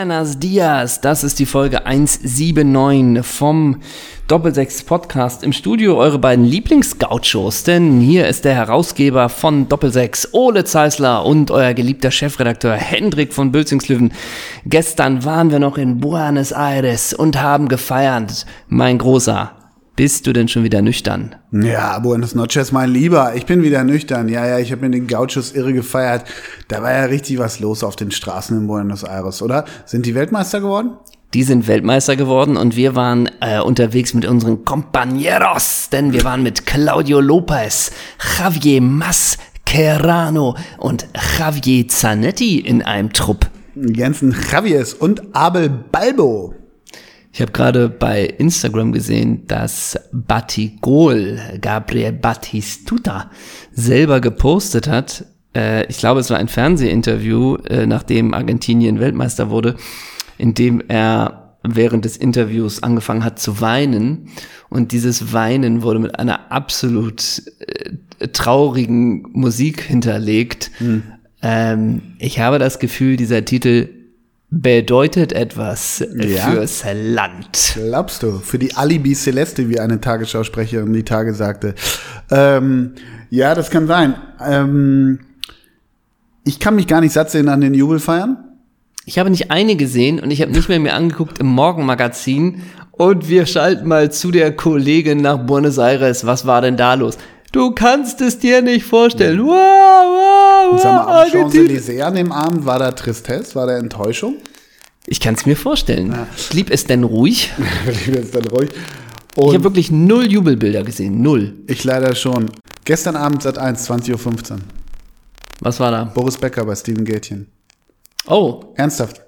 Buenos dias, das ist die Folge 179 vom Doppelsechs Podcast. Im Studio eure beiden Lieblings-Gauchos, denn hier ist der Herausgeber von Doppelsechs, Ole Zeisler und euer geliebter Chefredakteur Hendrik von Bülzingslöwen. Gestern waren wir noch in Buenos Aires und haben gefeiert. Mein Großer, bist du denn schon wieder nüchtern? Ja, Buenos noches, mein Lieber. Ich bin wieder nüchtern. Ja, ja, ich habe mir den Gauchos irre gefeiert. Da war ja richtig was los auf den Straßen in Buenos Aires, oder? Sind die Weltmeister geworden? Die sind Weltmeister geworden und wir waren äh, unterwegs mit unseren Compañeros, denn wir waren mit Claudio Lopez, Javier Mascherano und Javier Zanetti in einem Trupp. Jensen Javiers und Abel Balbo. Ich habe gerade bei Instagram gesehen, dass Batigol, Gabriel Batistuta, selber gepostet hat. Äh, ich glaube, es war ein Fernsehinterview, äh, nachdem Argentinien Weltmeister wurde, in dem er während des Interviews angefangen hat zu weinen. Und dieses Weinen wurde mit einer absolut äh, traurigen Musik hinterlegt. Hm. Ähm, ich habe das Gefühl, dieser Titel bedeutet etwas ja. fürs Land. Glaubst du? Für die Alibi Celeste, wie eine Tagesschausprecherin die Tage sagte. Ähm, ja, das kann sein. Ähm, ich kann mich gar nicht satt sehen an den Jubelfeiern. Ich habe nicht eine gesehen und ich habe nicht mehr mir angeguckt im Morgenmagazin. Und wir schalten mal zu der Kollegin nach Buenos Aires. Was war denn da los? Du kannst es dir nicht vorstellen. Wow, wow, wow. Sag mal, Champs-Élysées an dem Abend, war da Tristesse, war da Enttäuschung? Ich kann es mir vorstellen. Ja. Blieb es denn ruhig? Blieb es denn ruhig? Und ich habe wirklich null Jubelbilder gesehen, null. Ich leider schon. Gestern Abend seit 1, 20.15 Uhr. Was war da? Boris Becker bei Steven Gätchen. Oh. Ernsthaft.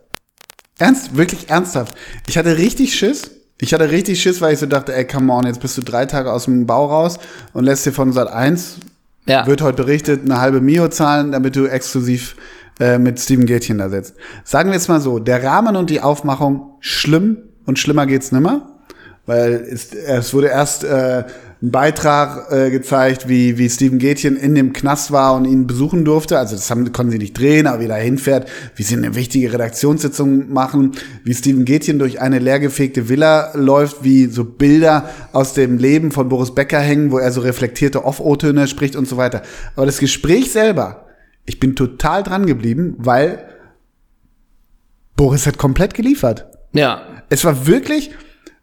Ernst, wirklich ernsthaft. Ich hatte richtig Schiss ich hatte richtig Schiss, weil ich so dachte, ey, come on, jetzt bist du drei Tage aus dem Bau raus und lässt dir von Sat 1, ja. wird heute berichtet, eine halbe Mio zahlen, damit du exklusiv äh, mit Steven Gätchen da sitzt. Sagen wir jetzt mal so, der Rahmen und die Aufmachung schlimm und schlimmer geht's nimmer, weil es, es wurde erst äh, einen Beitrag äh, gezeigt, wie, wie Steven Gätchen in dem Knast war und ihn besuchen durfte. Also das haben, konnten sie nicht drehen, aber wie er hinfährt, wie sie eine wichtige Redaktionssitzung machen, wie Steven Gätchen durch eine leergefegte Villa läuft, wie so Bilder aus dem Leben von Boris Becker hängen, wo er so reflektierte Off-O-Töne spricht und so weiter. Aber das Gespräch selber, ich bin total dran geblieben, weil Boris hat komplett geliefert. Ja. Es war wirklich,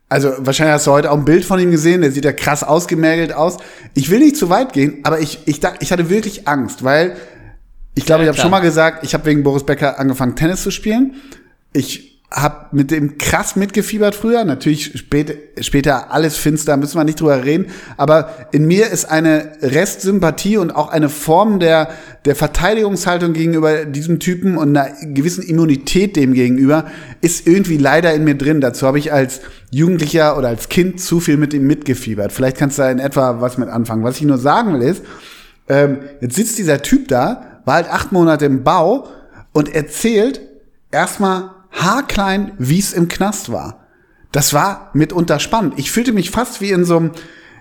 also wahrscheinlich hast du heute auch ein Bild von ihm gesehen, der sieht ja krass ausgemergelt aus. Ich will nicht zu weit gehen, aber ich, ich, ich hatte wirklich Angst, weil ich glaube, ja, ich habe schon mal gesagt, ich habe wegen Boris Becker angefangen, Tennis zu spielen. Ich hab mit dem krass mitgefiebert früher. Natürlich später, später alles finster, müssen wir nicht drüber reden. Aber in mir ist eine Restsympathie und auch eine Form der, der Verteidigungshaltung gegenüber diesem Typen und einer gewissen Immunität dem gegenüber ist irgendwie leider in mir drin. Dazu habe ich als Jugendlicher oder als Kind zu viel mit ihm mitgefiebert. Vielleicht kannst du da in etwa was mit anfangen. Was ich nur sagen will ist, ähm, jetzt sitzt dieser Typ da, war halt acht Monate im Bau und erzählt erstmal haarklein, wie es im Knast war. Das war mitunter spannend. Ich fühlte mich fast wie in so einem,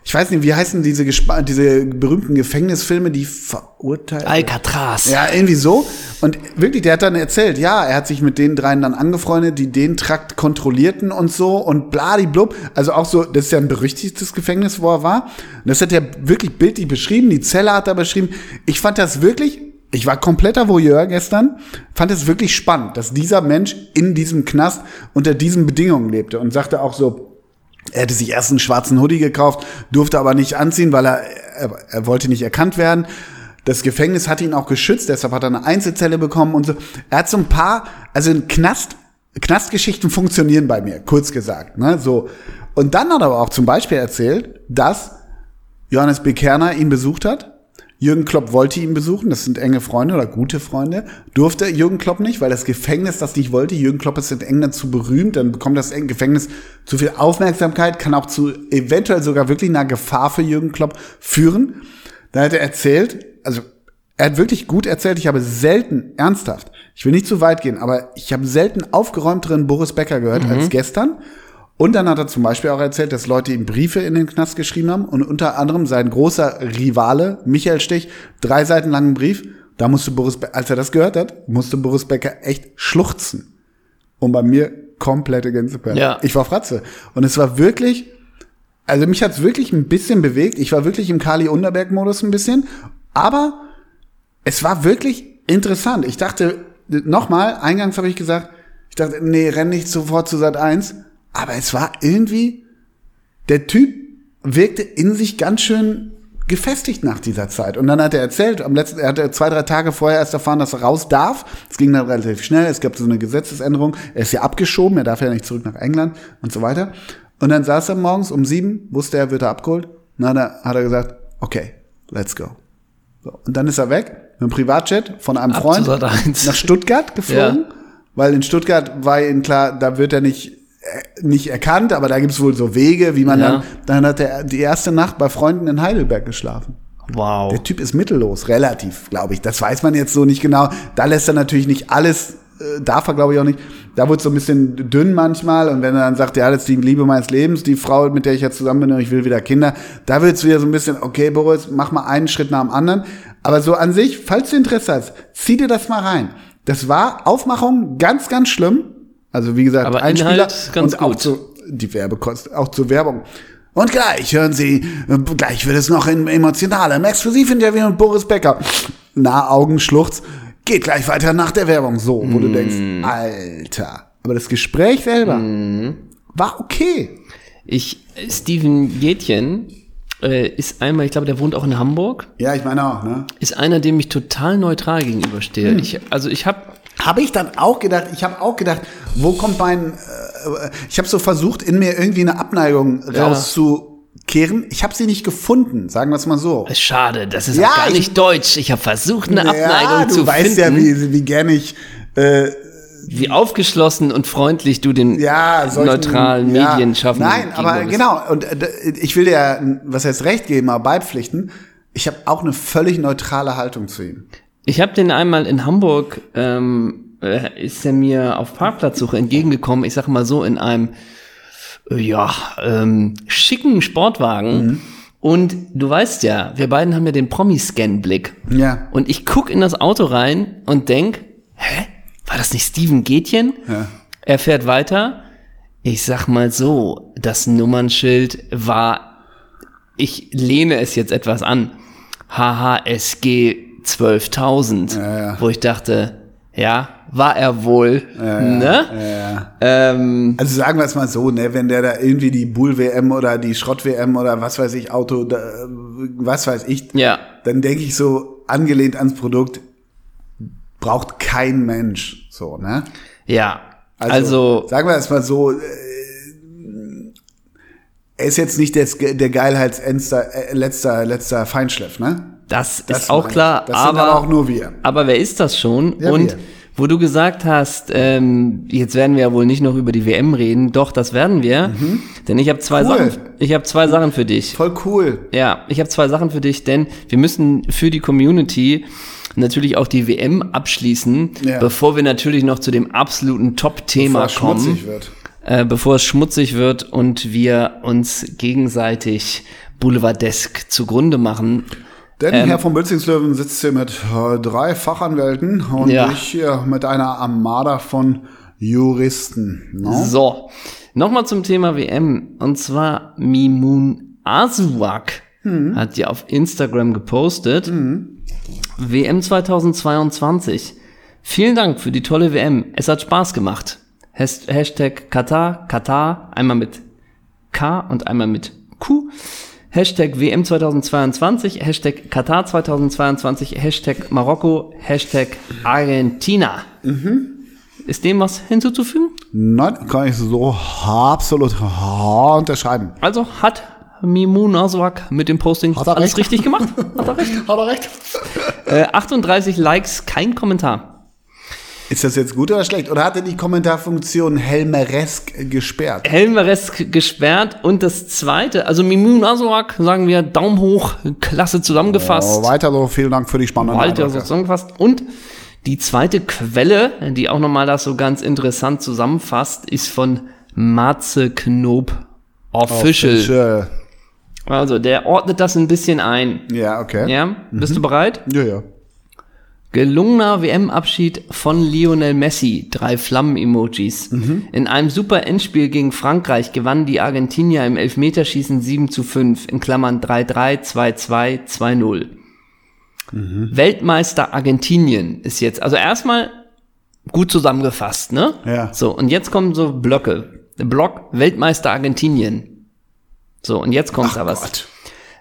ich weiß nicht, wie heißen diese, diese berühmten Gefängnisfilme, die verurteilt. Alcatraz. Ja, irgendwie so. Und wirklich, der hat dann erzählt, ja, er hat sich mit den dreien dann angefreundet, die den Trakt kontrollierten und so und bladiblub. Also auch so, das ist ja ein berüchtigtes Gefängnis, wo er war. Und das hat er wirklich bildlich beschrieben, die Zelle hat er beschrieben. Ich fand das wirklich ich war kompletter Voyeur gestern, fand es wirklich spannend, dass dieser Mensch in diesem Knast unter diesen Bedingungen lebte und sagte auch so, er hätte sich erst einen schwarzen Hoodie gekauft, durfte aber nicht anziehen, weil er, er, er wollte nicht erkannt werden. Das Gefängnis hat ihn auch geschützt, deshalb hat er eine Einzelzelle bekommen und so. Er hat so ein paar, also ein Knast, Knastgeschichten funktionieren bei mir, kurz gesagt, ne, so. Und dann hat er aber auch zum Beispiel erzählt, dass Johannes Bekerner ihn besucht hat Jürgen Klopp wollte ihn besuchen, das sind enge Freunde oder gute Freunde. Durfte Jürgen Klopp nicht, weil das Gefängnis das nicht wollte. Jürgen Klopp ist in England zu berühmt, dann bekommt das Gefängnis zu viel Aufmerksamkeit, kann auch zu eventuell sogar wirklich einer Gefahr für Jürgen Klopp führen. Da hat er erzählt, also er hat wirklich gut erzählt, ich habe selten, ernsthaft, ich will nicht zu weit gehen, aber ich habe selten aufgeräumteren Boris Becker gehört mhm. als gestern. Und dann hat er zum Beispiel auch erzählt, dass Leute ihm Briefe in den Knast geschrieben haben und unter anderem sein großer Rivale Michael Stich drei Seiten langen Brief. Da musste Boris, Be als er das gehört hat, musste Boris Becker echt schluchzen. Und bei mir komplette Gänseperle. Ja. Ich war Fratze. Und es war wirklich, also mich hat's wirklich ein bisschen bewegt. Ich war wirklich im Kali Unterberg-Modus ein bisschen. Aber es war wirklich interessant. Ich dachte, nochmal, eingangs habe ich gesagt, ich dachte, nee, renn nicht sofort zu Sat 1. Aber es war irgendwie, der Typ wirkte in sich ganz schön gefestigt nach dieser Zeit. Und dann hat er erzählt, am letzten, er hatte zwei, drei Tage vorher erst erfahren, dass er raus darf. Es ging dann relativ schnell. Es gab so eine Gesetzesänderung. Er ist ja abgeschoben. Er darf ja nicht zurück nach England und so weiter. Und dann saß er morgens um sieben, wusste er, wird er abgeholt. Und dann hat er, gesagt, okay, let's go. So. Und dann ist er weg mit einem Privatjet von einem Freund zu Sat. 1. nach Stuttgart geflogen, Ja. weil in Stuttgart war ihm klar, da wird er nicht nicht erkannt, aber da gibt's wohl so Wege, wie man Ja. dann, dann hat er die erste Nacht bei Freunden in Heidelberg geschlafen. Wow. Der Typ ist mittellos, relativ, glaube ich. Das weiß man jetzt so nicht genau. Da lässt er natürlich nicht alles, äh, darf er glaube ich auch nicht. Da wird so ein bisschen dünn manchmal und wenn er dann sagt, ja, das ist die Liebe meines Lebens, die Frau, mit der ich jetzt zusammen bin und ich will wieder Kinder, da wird's wieder so ein bisschen, okay, Boris, mach mal einen Schritt nach dem anderen. Aber so an sich, falls du Interesse hast, zieh dir das mal rein. Das war Aufmachung ganz, ganz schlimm. Also wie gesagt, Aber Einspieler Inhalt ganz und auch gut. zu die Werbekosten, auch zur Werbung. Und gleich hören Sie, äh, gleich wird es noch in emotionalem Exklusivinterview mit Boris Becker. Na, Augenschluchz. Geht gleich weiter nach der Werbung. So, wo du Mm. denkst, Alter. Aber das Gespräch selber Mm. war okay. Ich, Steven Jätchen äh, ist einmal, ich glaube, der wohnt auch in Hamburg, Ja, ich meine auch, ne? ist einer, dem ich total neutral gegenüberstehe. Hm. Ich, also ich habe Habe ich dann auch gedacht, ich habe auch gedacht, wo kommt mein, äh, ich habe so versucht, in mir irgendwie eine Abneigung Ja. rauszukehren. Ich habe sie nicht gefunden, sagen wir es mal so. Ist Schade, das ist Ja, gar ich- nicht deutsch. Ich habe versucht, eine Abneigung ja, du zu weißt finden, ja, wie, wie gerne ich äh, wie aufgeschlossen und freundlich du den ja, solchen, neutralen ja, Medien schaffen. Nein, aber bist. genau. Und äh, ich will dir ja, was heißt recht geben, aber beipflichten. Ich habe auch eine völlig neutrale Haltung zu ihm. Ich habe den einmal in Hamburg, ähm, äh, ist er mir auf Parkplatzsuche entgegengekommen, ich sage mal so, in einem äh, ja, ähm, schicken Sportwagen. Mhm. Und du weißt ja, wir beiden haben ja den Promi-Scan-Blick. Ja. Und ich guck in das Auto rein und denk, hä? War das nicht Steven Gätchen? Ja. Er fährt weiter. Ich sag mal so, das Nummernschild war, ich lehne es jetzt etwas an, HHSG 12.000, Ja, ja. wo ich dachte, ja, war er wohl, ne? Ja. Ähm, Also sagen wir es mal so, ne, wenn der da irgendwie die Bull-WM oder die Schrott-WM oder was weiß ich, Auto, da, was weiß ich, ja, dann denke ich so, angelehnt ans Produkt, braucht kein Mensch. So, ne? ja. Also, sagen wir es mal so, äh, er ist jetzt nicht des, der Geilheitsendster, äh, letzter, letzter Feinschliff, ne? Das, Das ist auch meine klar, Das sind aber, aber auch nur wir. aber wer ist das schon? Ja, Und wir. wo du gesagt hast, ähm, jetzt werden wir ja wohl nicht noch über die WM reden, doch, das werden wir, denn ich habe zwei Mhm. Cool. Sachen, ich habe zwei Sachen für dich. Voll cool. Ja, ich habe zwei Sachen für dich, denn wir müssen für die Community natürlich auch die WM abschließen, Ja. bevor wir natürlich noch zu dem absoluten Top-Thema kommen, schmutzig wird. äh, bevor es schmutzig wird und wir uns gegenseitig boulevardesk zugrunde machen. Denn Ähm, Herr von Bölzingslöwen sitzt hier mit äh, drei Fachanwälten und Ja. ich hier mit einer Armada von Juristen. Ne? So, nochmal zum Thema WM. Und zwar Mimun Asuak hat ja auf Instagram gepostet. WM 2022. Vielen Dank für die tolle WM. Es hat Spaß gemacht. Has Hashtag Katar, Katar, einmal mit K und einmal mit Q. Hashtag WM 2022, Hashtag Katar 2022, Hashtag Marokko, Hashtag Argentina. Ist dem was hinzuzufügen? Nein, kann ich so absolut unterschreiben. Also hat Mimun Aswak mit dem Posting alles recht? richtig gemacht? Hat er recht? Hat er recht? Äh, 38 Likes, kein Kommentar. Ist das jetzt gut oder schlecht? Oder hat er die Kommentarfunktion Helmeresk gesperrt? Helmeresk gesperrt und das zweite, also Mimun Aswak, sagen wir Daumen hoch, klasse zusammengefasst. Oh, weiter so, vielen Dank für die spannenden Walter so zusammengefasst. Und die zweite Quelle, die auch nochmal das so ganz interessant zusammenfasst, ist von Matze Knob Official. Official. Also der ordnet das ein bisschen ein. Ja, okay. Ja, bist du bereit? Ja, ja. Gelungener WM-Abschied von Lionel Messi. Drei Flammen-Emojis. In einem super Endspiel gegen Frankreich gewannen die Argentinier im Elfmeterschießen 7 zu 5, in Klammern 3-3, 2-2, 2-0. Weltmeister Argentinien ist jetzt, also erstmal gut zusammengefasst, ne? Ja. So, und jetzt kommen so Blöcke. Block Weltmeister Argentinien. So, und jetzt kommt da was. Gott.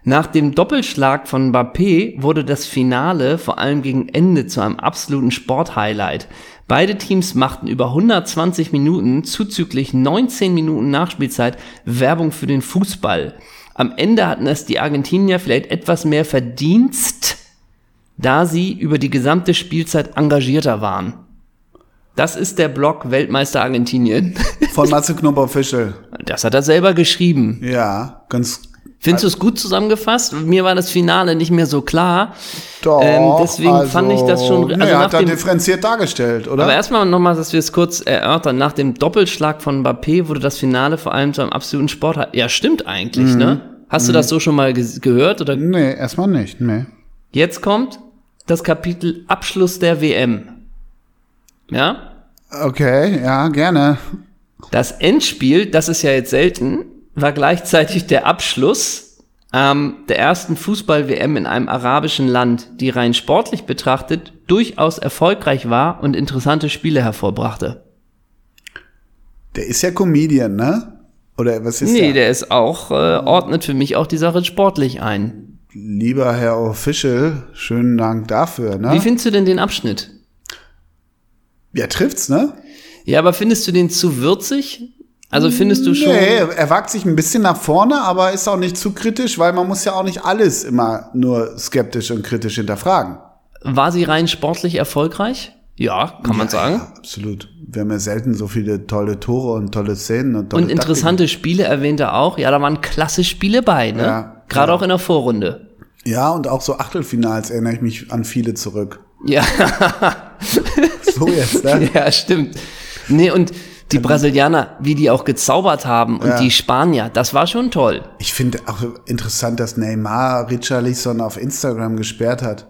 Nach dem Doppelschlag von Mbappé wurde das Finale vor allem gegen Ende zu einem absoluten Sporthighlight. Beide Teams machten über 120 Minuten zuzüglich 19 Minuten Nachspielzeit Werbung für den Fußball. Am Ende hatten es die Argentinier vielleicht etwas mehr Verdienst, da sie über die gesamte Spielzeit engagierter waren. Das ist der Block Weltmeister Argentinien. Von Matze Knob Official. Das hat er selber geschrieben. Ja, ganz Findest du es gut zusammengefasst? Mir war das Finale nicht mehr so klar. doch. Ähm, deswegen fand ich das schon- Nee, also nach hat er dem- differenziert dargestellt, oder? Aber erstmal nochmal, dass wir es kurz erörtern. Nach dem Doppelschlag von Mbappé wurde das Finale vor allem zu einem absoluten Sport. Ja, stimmt eigentlich, Mhm. ne? Hast du das so schon mal ge gehört? Oder nee, erstmal nicht. Nee. jetzt kommt das Kapitel Abschluss der WM. Ja? Okay, ja, gerne. Das Endspiel, das ist ja jetzt selten, war gleichzeitig der Abschluss ähm, der ersten Fußball-WM in einem arabischen Land, die rein sportlich betrachtet durchaus erfolgreich war und interessante Spiele hervorbrachte. Der ist ja Comedian, ne? Oder was ist Nee, der? der ist auch, äh, ordnet für mich auch die Sache sportlich ein. Lieber Herr Official, schönen Dank dafür, ne? Wie findest du denn den Abschnitt? ja, trifft's, ne? Ja, aber findest du den zu würzig? Also findest du schon. Nee, er wagt sich ein bisschen nach vorne, aber ist auch nicht zu kritisch, weil man muss ja auch nicht alles immer nur skeptisch und kritisch hinterfragen. War sie rein sportlich erfolgreich? Ja, kann man sagen. Ja, absolut. Wir haben ja selten so viele tolle Tore und tolle Szenen und tolle Und interessante Spiele erwähnt er auch. Ja, da waren klasse Spiele bei, ne? Ja, Gerade ja. auch in der Vorrunde. Taktiken. Ja, und auch so Achtelfinals erinnere ich mich an viele zurück. Ja, So jetzt, ne? ja, stimmt. Nee, und die Brasilianer, wie die auch gezaubert haben und Ja. die Spanier, das war schon toll. Ich finde auch interessant, dass Neymar Richarlison auf Instagram gesperrt hat.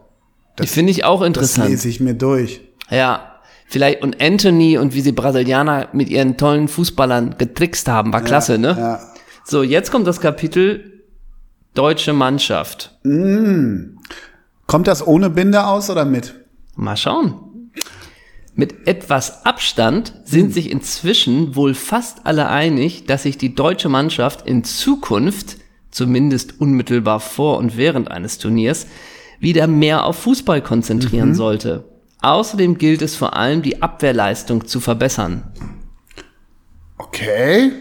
Die finde ich auch Das interessant. lese ich mir durch. Ja, vielleicht und Anthony und wie sie Brasilianer mit ihren tollen Fußballern getrickst haben, war klasse, ne? Ja. So, jetzt kommt das Kapitel deutsche Mannschaft. Kommt das ohne Binde aus oder mit? Mal schauen. Mit etwas Abstand sind sich inzwischen wohl fast alle einig, dass sich die deutsche Mannschaft in Zukunft, zumindest unmittelbar vor und während eines Turniers, wieder mehr auf Fußball konzentrieren sollte. Außerdem gilt es vor allem, die Abwehrleistung zu verbessern. Okay.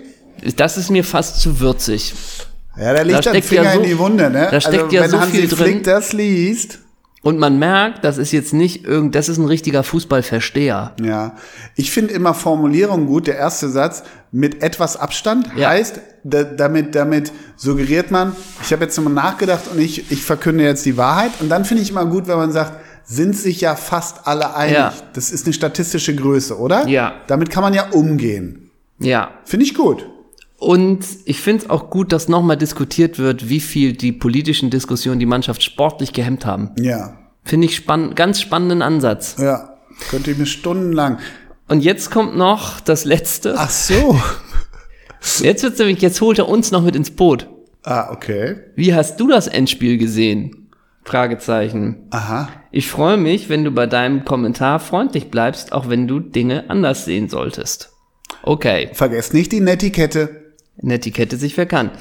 Das ist mir fast zu würzig. Ja, da liegt Da ein steckt Finger ja so- in die Wunde, ne? da steckt ja wenn so Hansi viel drin. Flick das liest. Und man merkt, das ist jetzt nicht irgend, das ist ein richtiger Fußballversteher. Ja. Ich finde immer Formulierung gut. Der erste Satz mit etwas Abstand Ja. heißt, da, damit, damit suggeriert man, ich habe jetzt nochmal nachgedacht und ich, ich verkünde jetzt die Wahrheit. Und dann finde ich immer gut, wenn man sagt, sind sich ja fast alle einig. Ja. Das ist eine statistische Größe, oder? Ja. Damit kann man ja umgehen. Ja, Finde ich gut. Und ich finde es auch gut, dass nochmal diskutiert wird, wie viel die politischen Diskussionen die Mannschaft sportlich gehemmt haben. Ja. Finde ich spann ganz spannenden Ansatz. Ja. Könnte ich mir stundenlang. Und jetzt kommt noch das Letzte. Ach so. Jetzt wird's nämlich, jetzt holt er uns noch mit ins Boot. Ah, okay. Wie hast du das Endspiel gesehen? Fragezeichen. Aha. Ich freue mich, wenn du bei deinem Kommentar freundlich bleibst, auch wenn du Dinge anders sehen solltest. Okay. Vergesst nicht die Netiquette. Netiquette sich verkannt.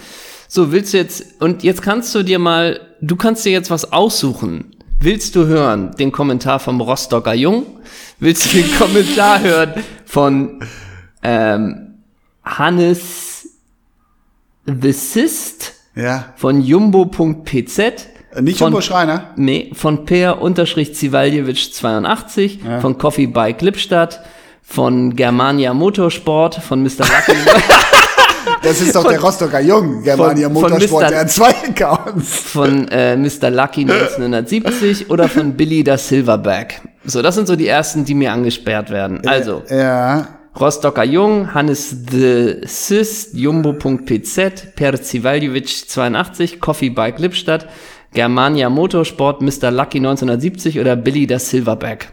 So, willst du jetzt, und jetzt kannst du dir mal, du kannst dir jetzt was aussuchen. Willst du hören den Kommentar vom Rostocker Jung? Willst du den Kommentar hören von ähm, Hannes The Sist Ja. von jumbo.pz? Nicht von, Jumbo Schreiner. Nee, von Per unterstrich Zivaljewitsch 82, von Coffee Bike Lippstadt, von Germania Motorsport, von Mr. Lucky. Das ist doch der Rostocker Jung, Germania von- von Motorsport, der hat zwei Accounts. von äh, Mr. Lucky 1970 oder von Billy da Silverback. So, das sind so die ersten, die mir angesperrt werden. Also, Ja. Rostocker Jung, Hannes the Sis, Jumbo.pz, Per Zivaljevic 82, Coffee Bike Lippstadt, Germania Motorsport, Mr. Lucky 1970 oder Billy der Silverback?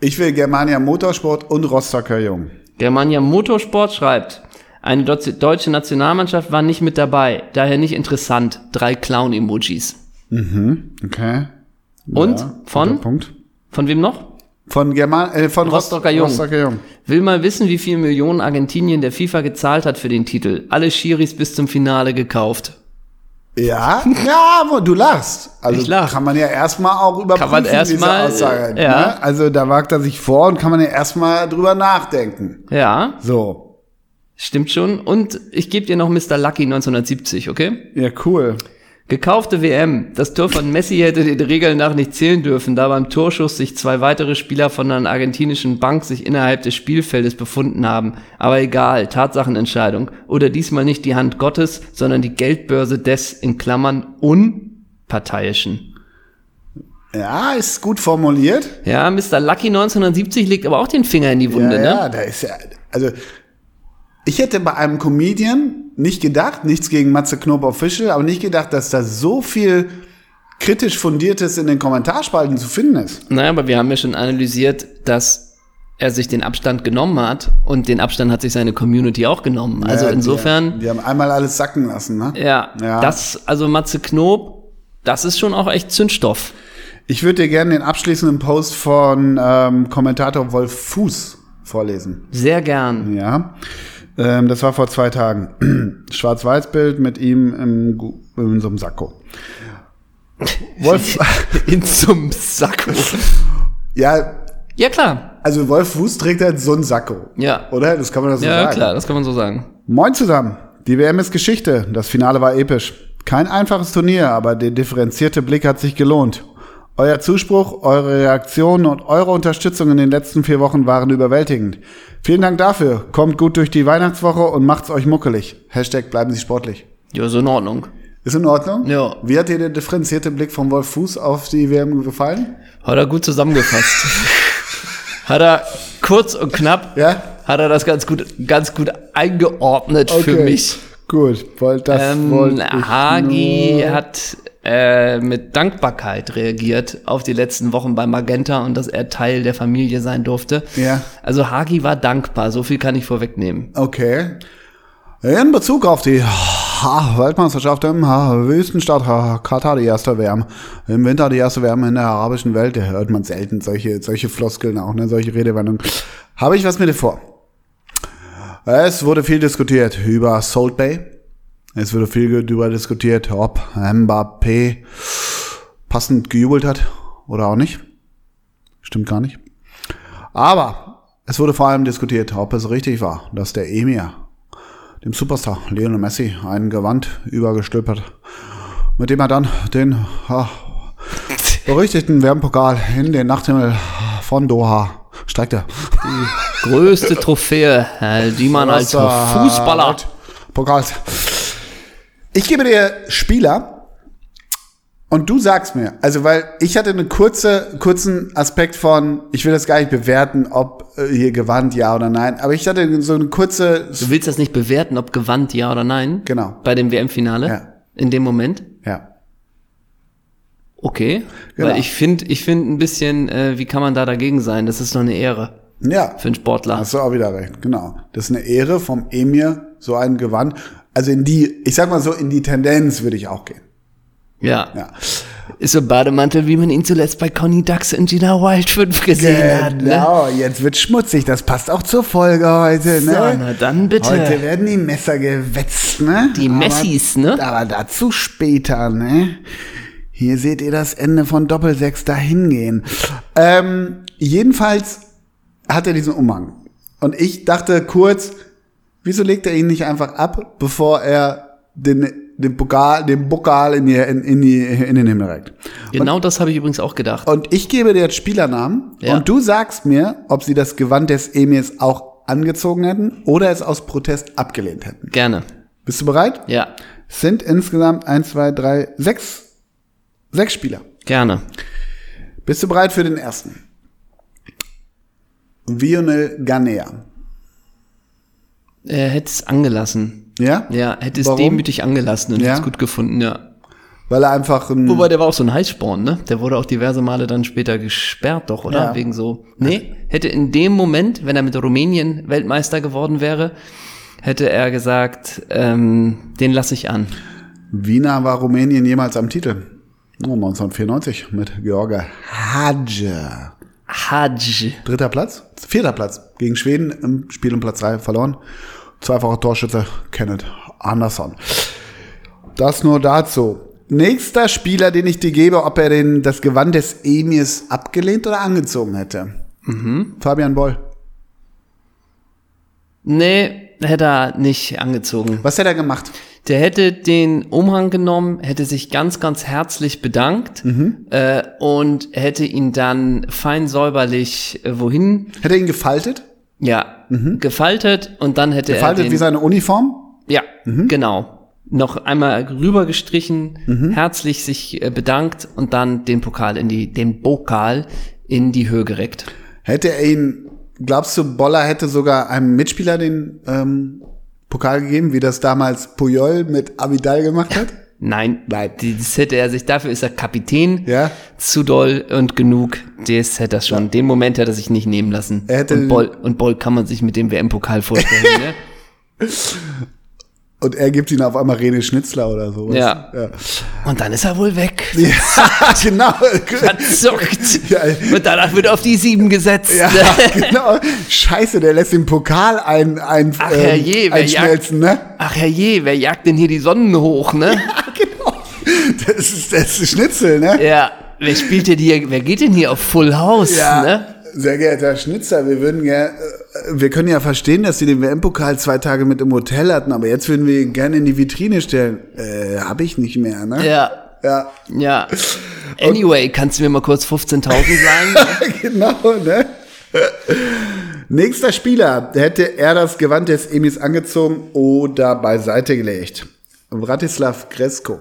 Ich will Germania Motorsport und Rostocker Jung. Germania Motorsport schreibt, eine deu- deutsche Nationalmannschaft war nicht mit dabei, daher nicht interessant. Drei Clown-Emojis. Okay. Und Ja, von? Punkt. Von wem noch? Von German, äh, von Rostocker Rost- Jung. Rostocker Jung. Will mal wissen, wie viel Millionen Argentinien der FIFA gezahlt hat für den Titel. Alle Schiris bis zum Finale gekauft. Ja, ja, wo du lachst. Also Ich lach. kann man ja erstmal auch überprüfen, man erst diese mal, Aussage. ja. Ne? Also da wagt er sich vor und kann man ja erstmal drüber nachdenken. Ja, So. Stimmt schon. Und ich gebe dir noch Mr. Lucky 1970, okay? Ja, cool. Gekaufte WM. Das Tor von Messi hätte den Regeln nach nicht zählen dürfen, da beim Torschuss sich zwei weitere Spieler von einer argentinischen Bank sich innerhalb des Spielfeldes befunden haben. Aber egal, Tatsachenentscheidung. Oder diesmal nicht die Hand Gottes, sondern die Geldbörse des, in Klammern, Unparteiischen. Ja, ist gut formuliert. Ja, Mr. Lucky 1970 legt aber auch den Finger in die Wunde, ja, ne? ja, da ist ja, also ich hätte bei einem Comedian nicht gedacht, nichts gegen Matze Knob Official, aber nicht gedacht, dass da so viel kritisch fundiertes in den Kommentarspalten zu finden ist. Naja, aber wir haben ja schon analysiert, dass er sich den Abstand genommen hat und den Abstand hat sich seine Community auch genommen. Also Ja, insofern, Die, die haben einmal alles sacken lassen, ne? ja, Ja. das, also Matze Knob, das ist schon auch echt Zündstoff. Ich würde dir gerne den abschließenden Post von ähm, Kommentator Wolf Fuß vorlesen. Sehr gern. Ja, ähm, das war vor zwei Tagen. Schwarz-Weiß-Bild mit ihm im, in so einem Sakko. Wolf, In zum Sakko. ja, Ja, klar. also Wolf Fuß trägt halt so ein Sakko. Ja. Oder? Das kann man so Ja, sagen. klar, das kann man so sagen. Moin zusammen. Die WM ist Geschichte. Das Finale war episch. Kein einfaches Turnier, aber der differenzierte Blick hat sich gelohnt. Euer Zuspruch, eure Reaktionen und eure Unterstützung in den letzten vier Wochen waren überwältigend. Vielen Dank dafür. Kommt gut durch die Weihnachtswoche und macht's euch muckelig. Hashtag bleiben Sie sportlich. Ja, so in Ordnung. Ist in Ordnung? Ja. Wie hat dir der differenzierte Blick von Wolf Fuß auf die WM gefallen? Hat er gut zusammengefasst. hat er kurz und knapp, Ja? hat er das ganz gut, ganz gut eingeordnet für mich. Gut, wollt das Ähm, wollte ich Hagi nur- hat äh, mit Dankbarkeit reagiert auf die letzten Wochen bei Magenta und dass er Teil der Familie sein durfte. Ja. Also Hagi war dankbar, so viel kann ich vorwegnehmen. Okay. In Bezug auf die ha, Weltmeisterschaft im Wüstenstadt Katar, die erste WM. Im Winter die erste WM in der arabischen Welt. Da hört man selten solche, solche Floskeln auch, ne, solche Redewendungen. Habe ich was mit dir vor? Es wurde viel diskutiert über Salt Bay. Es wurde viel darüber diskutiert, ob Mbappé passend gejubelt hat oder auch nicht. Stimmt gar nicht. Aber es wurde vor allem diskutiert, ob es richtig war, dass der Emir dem Superstar Lionel Messi ein Gewand übergestülpert, mit dem er dann den ah, berüchtigten WM-Pokal in den Nachthimmel von Doha streckte. Größte Trophäe, äh, die man als Fußballer. Pokals. Ich gebe dir Spieler und du sagst mir, also weil ich hatte einen kurze, kurzen Aspekt von, ich will das gar nicht bewerten, ob äh, hier gewandt, ja oder nein, aber ich hatte so eine kurze, Du willst das nicht bewerten, ob gewandt, ja oder nein? Genau. Bei dem WM-Finale? Ja. In dem Moment? ja, Okay. Genau. Weil ich finde, ich finde ein bisschen, äh, wie kann man da dagegen sein? Das ist doch eine Ehre ja, für einen Sportler. hast du auch wieder recht, genau. Das ist eine Ehre vom Emir, so ein Gewand, also in die, ich sag mal so, in die Tendenz würde ich auch gehen. Ja. Ja. Ist so Bademantel, wie man ihn zuletzt bei Conny Dax und Gina Wild 5 gesehen hat. Ne? Genau, jetzt wird schmutzig. Das passt auch zur Folge heute, ne? So, na dann bitte. Heute werden die Messer gewetzt, ne? Die Messis, aber, ne? Aber dazu später, ne? Hier seht ihr das Ende von Doppelsechs dahingehen. Ähm, jedenfalls hat er diesen Umhang. Und ich dachte kurz, wieso legt er ihn nicht einfach ab, bevor er den, den Pokal, den Pokal in, die, in, in, die, in den Himmel reckt? Genau das habe ich übrigens auch gedacht. Und ich gebe dir jetzt Spielernamen Ja. und du sagst mir, ob sie das Gewand des Emirs auch angezogen hätten oder es aus Protest abgelehnt hätten. Gerne. Bist du bereit? Ja, Es sind insgesamt eins, zwei, drei, sechs, sechs Spieler. gerne. Bist du bereit für den ersten? Vionel Ganea. Er hätte es angelassen. Ja? Ja, hätte es Warum? demütig angelassen und Ja? hätte es gut gefunden, ja. Weil er einfach ein. Wobei der war auch so ein Heißsporn, ne? Der wurde auch diverse Male dann später gesperrt, doch, oder? Ja. Wegen so. Nee, hätte in dem Moment, wenn er mit Rumänien Weltmeister geworden wäre, hätte er gesagt, ähm, den lasse ich an. Wiener war Rumänien jemals am Titel? Oh, 1994 mit George Hagi. Hadj. Dritter Platz, vierter Platz gegen Schweden im Spiel um Platz drei verloren. Zweifacher Torschütze Kenneth Andersson. Das nur dazu. Nächster Spieler, den ich dir gebe, ob er den, das Gewand des Emirs abgelehnt oder angezogen hätte. Fabian Boll. Nee, hätte er nicht angezogen. Was hätte er gemacht? Der hätte den Umhang genommen, hätte sich ganz, ganz herzlich bedankt Mhm. äh, und hätte ihn dann fein säuberlich äh, wohin, Hätte er ihn gefaltet? ja, gefaltet und dann hätte Mhm. Gefaltet er den, wie seine Uniform? ja, Mhm. genau, noch einmal rübergestrichen, herzlich sich äh, bedankt und dann den Pokal in die, den Pokal in die Höhe gereckt. Hätte er ihn, glaubst du, Boller hätte sogar einem Mitspieler den ähm, Pokal gegeben, wie das damals Puyol mit Abidal gemacht hat? Nein, das hätte er sich, dafür ist er Kapitän, Ja. zu doll und genug, das hätte er schon, den Moment hätte er sich nicht nehmen lassen. Er hätte- und, Boll, und Boll kann man sich mit dem WM-Pokal vorstellen, ne? Und er gibt ihn auf einmal Rene Schnitzler oder sowas. Ja. ja. Und dann ist er wohl weg. Ja, genau. Verzuckt. Ja. Und danach wird auf die sieben gesetzt. Ja, genau. Scheiße, der lässt den Pokal ein, ein, Ach, ähm, herrje, wer einschmelzen, ne? Ach herrje, wer jagt denn hier die Sonnen hoch, ne? genau. Das ist, das ist Schnitzel, ne? Ja, wer spielt denn hier, wer geht denn hier auf Full House, ne? Sehr geehrter Herr Schnitzer, wir würden gerne, wir können ja verstehen, dass Sie den WM-Pokal zwei Tage mit im Hotel hatten, aber jetzt würden wir ihn gerne in die Vitrine stellen. Äh, hab ich nicht mehr, ne? Ja, Ja, ja. Anyway, kannst du mir mal kurz 15.000 sagen? genau, ne? Nächster Spieler, hätte er das Gewand des Emis angezogen oder beiseite gelegt? Vratislav Kresko.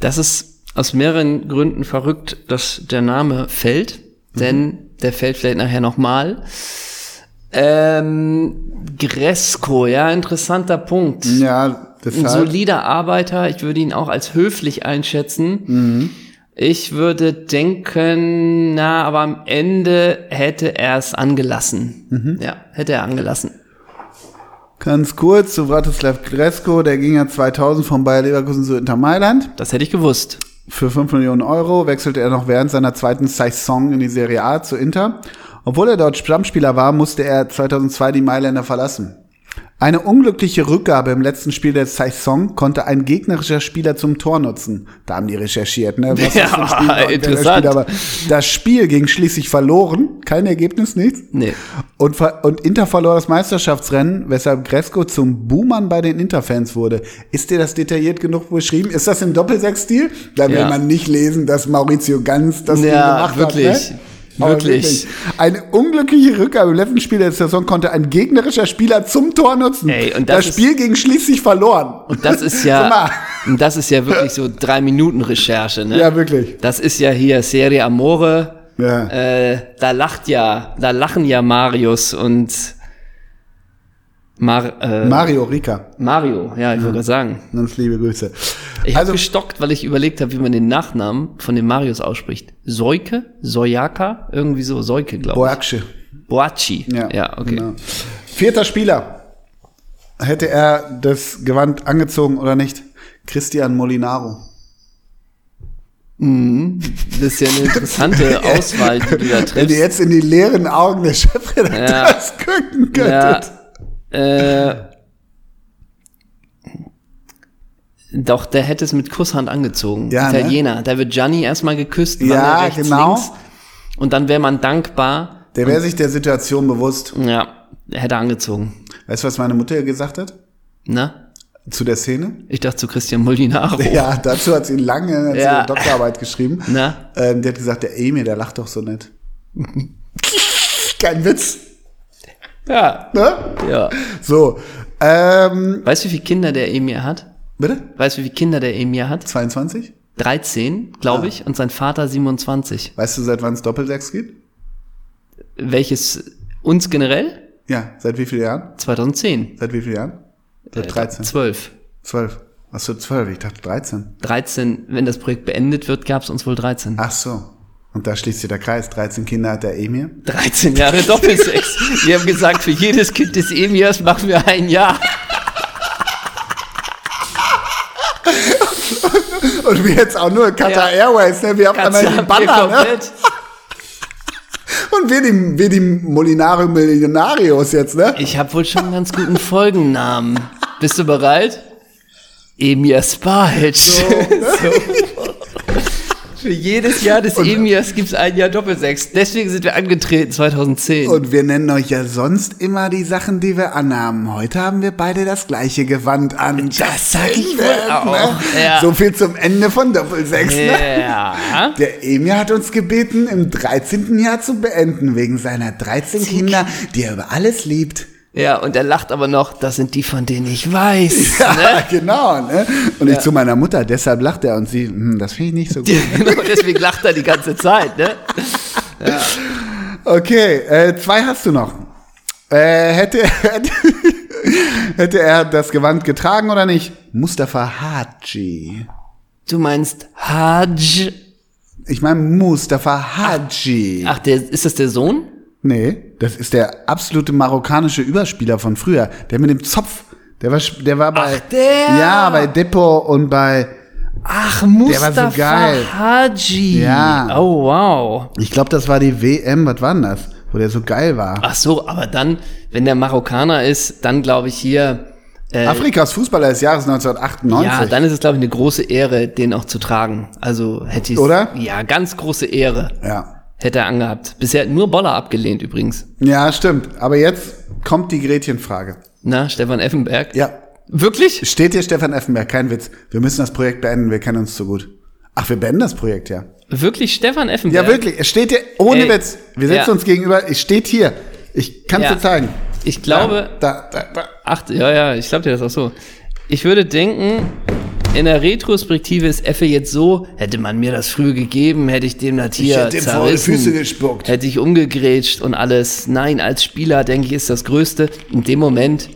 Das ist aus mehreren Gründen verrückt, dass der Name fällt, denn der fällt vielleicht nachher nochmal. Ähm, Gresko, ja, interessanter Punkt. Ja, Ein deshalb. solider Arbeiter, ich würde ihn auch als höflich einschätzen. Ich würde denken, na, aber am Ende hätte er es angelassen. Ja, hätte er angelassen. Ganz kurz zu Vratislav Kresko, der ging ja 2000 von Bayer Leverkusen zu Inter Mailand. Das hätte ich gewusst. Für 5 Millionen Euro wechselte er noch während seiner zweiten Saison in die Serie A zu Inter. Obwohl er dort Stammspieler war, musste er 2002 die Mailänder verlassen. Eine unglückliche Rückgabe im letzten Spiel der Saison konnte ein gegnerischer Spieler zum Tor nutzen. Da haben die recherchiert, ne? Was Ja, das Spiel interessant. Spieler war. Das Spiel ging schließlich verloren. Kein Ergebnis, nichts. Nee. Und, und Inter verlor das Meisterschaftsrennen, weshalb Gresco zum Buhmann bei den Interfans wurde. Ist dir das detailliert genug beschrieben? Ist das im Doppelsechs-Stil? Da will Ja. man nicht lesen, dass Maurizio Ganz das Ja, gemacht wirklich. hat. Ne? Wirklich. Eine unglückliche Rückgabe im letzten Spiel der Saison konnte ein gegnerischer Spieler zum Tor nutzen. Ey, und das, das Spiel ging schließlich verloren. Und das ist ja, und das ist ja wirklich so drei Minuten Recherche, ne? Ja, wirklich. Das ist ja hier Serie Amore. Ja. Äh, da lacht ja, da lachen ja Marius und Mar äh, Mario Rika. Mario, ja, ich würde gerade sagen. Ganz liebe Grüße. Ich habe also, gestockt, weil ich überlegt habe, wie man den Nachnamen von dem Marius ausspricht. Soike? Soyaka? Irgendwie so, Soike, glaube ich. Boaksche. Boachi. Ja, ja okay. Genau. Vierter Spieler. Hätte er das Gewand angezogen oder nicht? Christian Molinaro. Das ist ja eine interessante Auswahl, die du da Wenn ihr triffst. jetzt in die leeren Augen des Chefredakteurs gucken Ja, könntet. Äh, doch, der hätte es mit Kusshand angezogen. Ja, ne? Italiener. Da wird Gianni erstmal geküsst, Ja, rechts, genau. links. Und dann wäre man dankbar. Der wäre sich der Situation bewusst. Ja, hätte angezogen. Weißt du, was meine Mutter gesagt hat? Na? Zu der Szene? Ich dachte zu Christian Molinaro. Ja, dazu hat sie lange hat sie Ja. eine Doktorarbeit geschrieben. Na? Ähm, der hat gesagt, der Emil, der lacht doch so nett. Kein Witz. Ja. Ne? ja. So. Ähm, Weißt du, wie viele Kinder der Emir hat? bitte? Weißt du, wie viele Kinder der Emir hat? 22? 13, glaube Ah. ich, und sein Vater 27. Weißt du, seit wann es Doppelsechs gibt? Welches uns generell? Ja, seit wie vielen Jahren? 2010. Seit wie vielen Jahren? Seit 13. 12. 12. Ach so, 12, ich dachte 13. 13, wenn das Projekt beendet wird, gab es uns wohl 13. Ach so. Und da schließt sich der Kreis. 13 Kinder hat der Emir. 13 Jahre Doppelsex. wir haben gesagt, für jedes Kind des Emirs machen wir ein Jahr. Und wir jetzt auch nur Qatar Ja. Airways, ne? Wir haben einmal die Banner, ne? Und wir die, wir die Molinario Millionarios jetzt, ne? Ich habe wohl schon einen ganz guten Folgennamen. Bist du bereit? Emir Spalch. So. Für jedes Jahr des Emirs gibt's ein Jahr Doppelsechs. Deswegen sind wir angetreten 2010. Und wir nennen euch ja sonst immer die Sachen, die wir anhaben. Heute haben wir beide das gleiche Gewand an. Das sag ich wohl auch, ja. So viel zum Ende von Doppelsechs, ne? ja. Der Emir hat uns gebeten, im 13. Jahr zu beenden, wegen seiner 13 Kinder, die er über alles liebt. Ja, und er lacht aber noch, das sind die, von denen ich weiß. Ja, Ne? genau. Ne? Und ich zu meiner Mutter, deshalb lacht er und sie, hm, das finde ich nicht so gut. genau, deswegen lacht er die ganze Zeit, ne? Okay, äh, zwei hast du noch. Äh, hätte, hätte, hätte er das Gewand getragen oder nicht? Mustafa Haji. Du meinst Hajj. Ich meine Mustafa Haji. Ach, der, ist das der Sohn? Nee, das ist der absolute marokkanische Überspieler von früher. Der mit dem Zopf. Der war, der war bei, Ach, der! ja, bei Depot und bei, Ach, war Mustafa so geil. Haji. Ja. Oh, wow. ich glaube, das war die WM, was war denn das? Wo der so geil war. Ach so, aber dann, wenn der Marokkaner ist, dann glaube ich hier, äh, Afrikas Fußballer des Jahres 1998. ja, dann ist es glaube ich eine große Ehre, den auch zu tragen. Also hätte ich Oder? Ja, ganz große Ehre. ja. Hätte er angehabt. Bisher nur Boller abgelehnt übrigens. Ja, stimmt. Aber jetzt kommt die Gretchenfrage. Na, Stefan Effenberg? Ja, Wirklich? steht hier Stefan Effenberg, kein Witz. Wir müssen das Projekt beenden, wir kennen uns zu gut. Ach, wir beenden das Projekt, ja. Wirklich Stefan Effenberg? Ja, wirklich. Es steht hier, ohne Ey, Witz. Wir setzen ja. uns gegenüber. Es steht hier. Ich kann es Ja. dir zeigen. Ich glaube, Da, da, da. ach, ja, ja, ich glaube dir das auch so. Ich würde denken, in der Retrospektive ist Effe jetzt so, hätte man mir das früh gegeben, hätte ich dem das hier hätte ihm vor die zerrissen, Füße gespuckt. hätte ich umgegrätscht und alles. Nein, als Spieler, denke ich, ist das Größte. In dem Moment,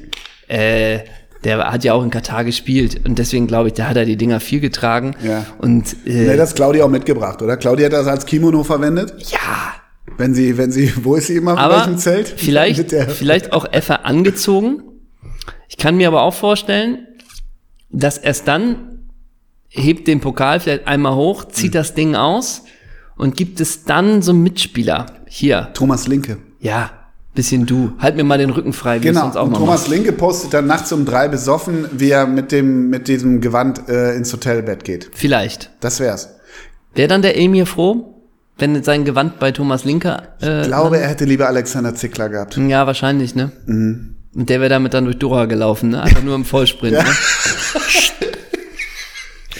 äh, der hat ja auch in Katar gespielt und deswegen glaube ich, da hat er die Dinger viel getragen. Ja. Und äh, Nee, das hat Claudia auch mitgebracht, oder? Claudia hat das als Kimono verwendet. ja, Wenn sie, wenn sie, wo ist sie immer? In aber welchem Zelt? Vielleicht, vielleicht auch Effe angezogen. Ich kann mir aber auch vorstellen, dass erst dann hebt den Pokal vielleicht einmal hoch, zieht Mhm. das Ding aus und gibt es dann so einen Mitspieler. Hier, Thomas Linke. ja, bisschen du. Halt mir mal den Rücken frei, wie Genau. auch Und Thomas macht. Linke postet dann nachts um drei besoffen, wie er mit dem, mit diesem Gewand äh, ins Hotelbett geht. Vielleicht. Das wär's. Wäre dann der Emir froh, wenn sein Gewand bei Thomas Linker äh, Ich glaube, er hätte lieber Alexander Zickler gehabt. Ja, wahrscheinlich, ne? Mhm. Und der wäre damit dann durch Dora gelaufen, ne? Einfach nur im Vollsprint, ne?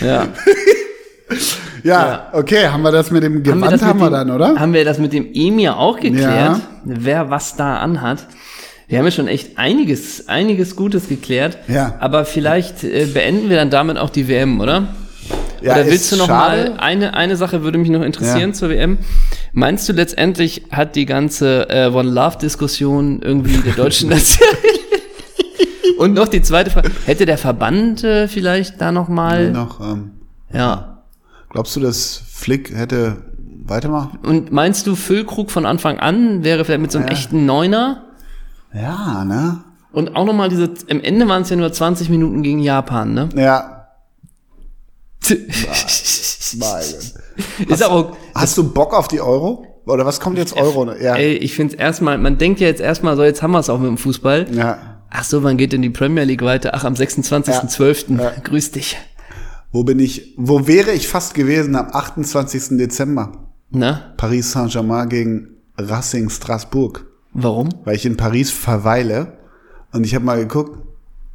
Ja. Ja, okay, haben wir das mit dem Gewand das haben mit wir, dem, dann, oder? Haben wir das mit dem Emir auch geklärt, Ja. wer was da anhat. Wir haben ja schon echt einiges, einiges Gutes geklärt. Ja. Aber vielleicht äh, beenden wir dann damit auch die WM, oder? Ja, oder ist willst du noch schade. mal eine eine Sache würde mich noch interessieren Ja. zur WM? Meinst du letztendlich hat die ganze äh, One Love Diskussion irgendwie der deutschen Nation Und noch die zweite Frage, hätte der Verband äh, vielleicht da noch mal Noch, ähm, ja. glaubst du, dass Flick hätte weitermachen? Und meinst du Füllkrug von Anfang an wäre vielleicht mit so einem echten Neuner? Ja, ne? Und auch nochmal diese, am Ende waren es ja nur 20 Minuten gegen Japan, ne? Ja. ist Mein auch, Hast du Bock auf die Euro? Oder was kommt jetzt Euro? Ja. ey, ich finde es erstmal, man denkt ja jetzt erstmal so, jetzt haben wir es auch mit dem Fußball. ja. Ach so, wann geht denn die Premier League weiter? Ach, am 26.12. Ja. Grüß dich. Wo bin ich? Wo wäre ich fast gewesen am 28. Dezember? Na, Paris Saint-Germain gegen Racing Strasbourg. warum? Weil ich in Paris verweile. Und ich habe mal geguckt,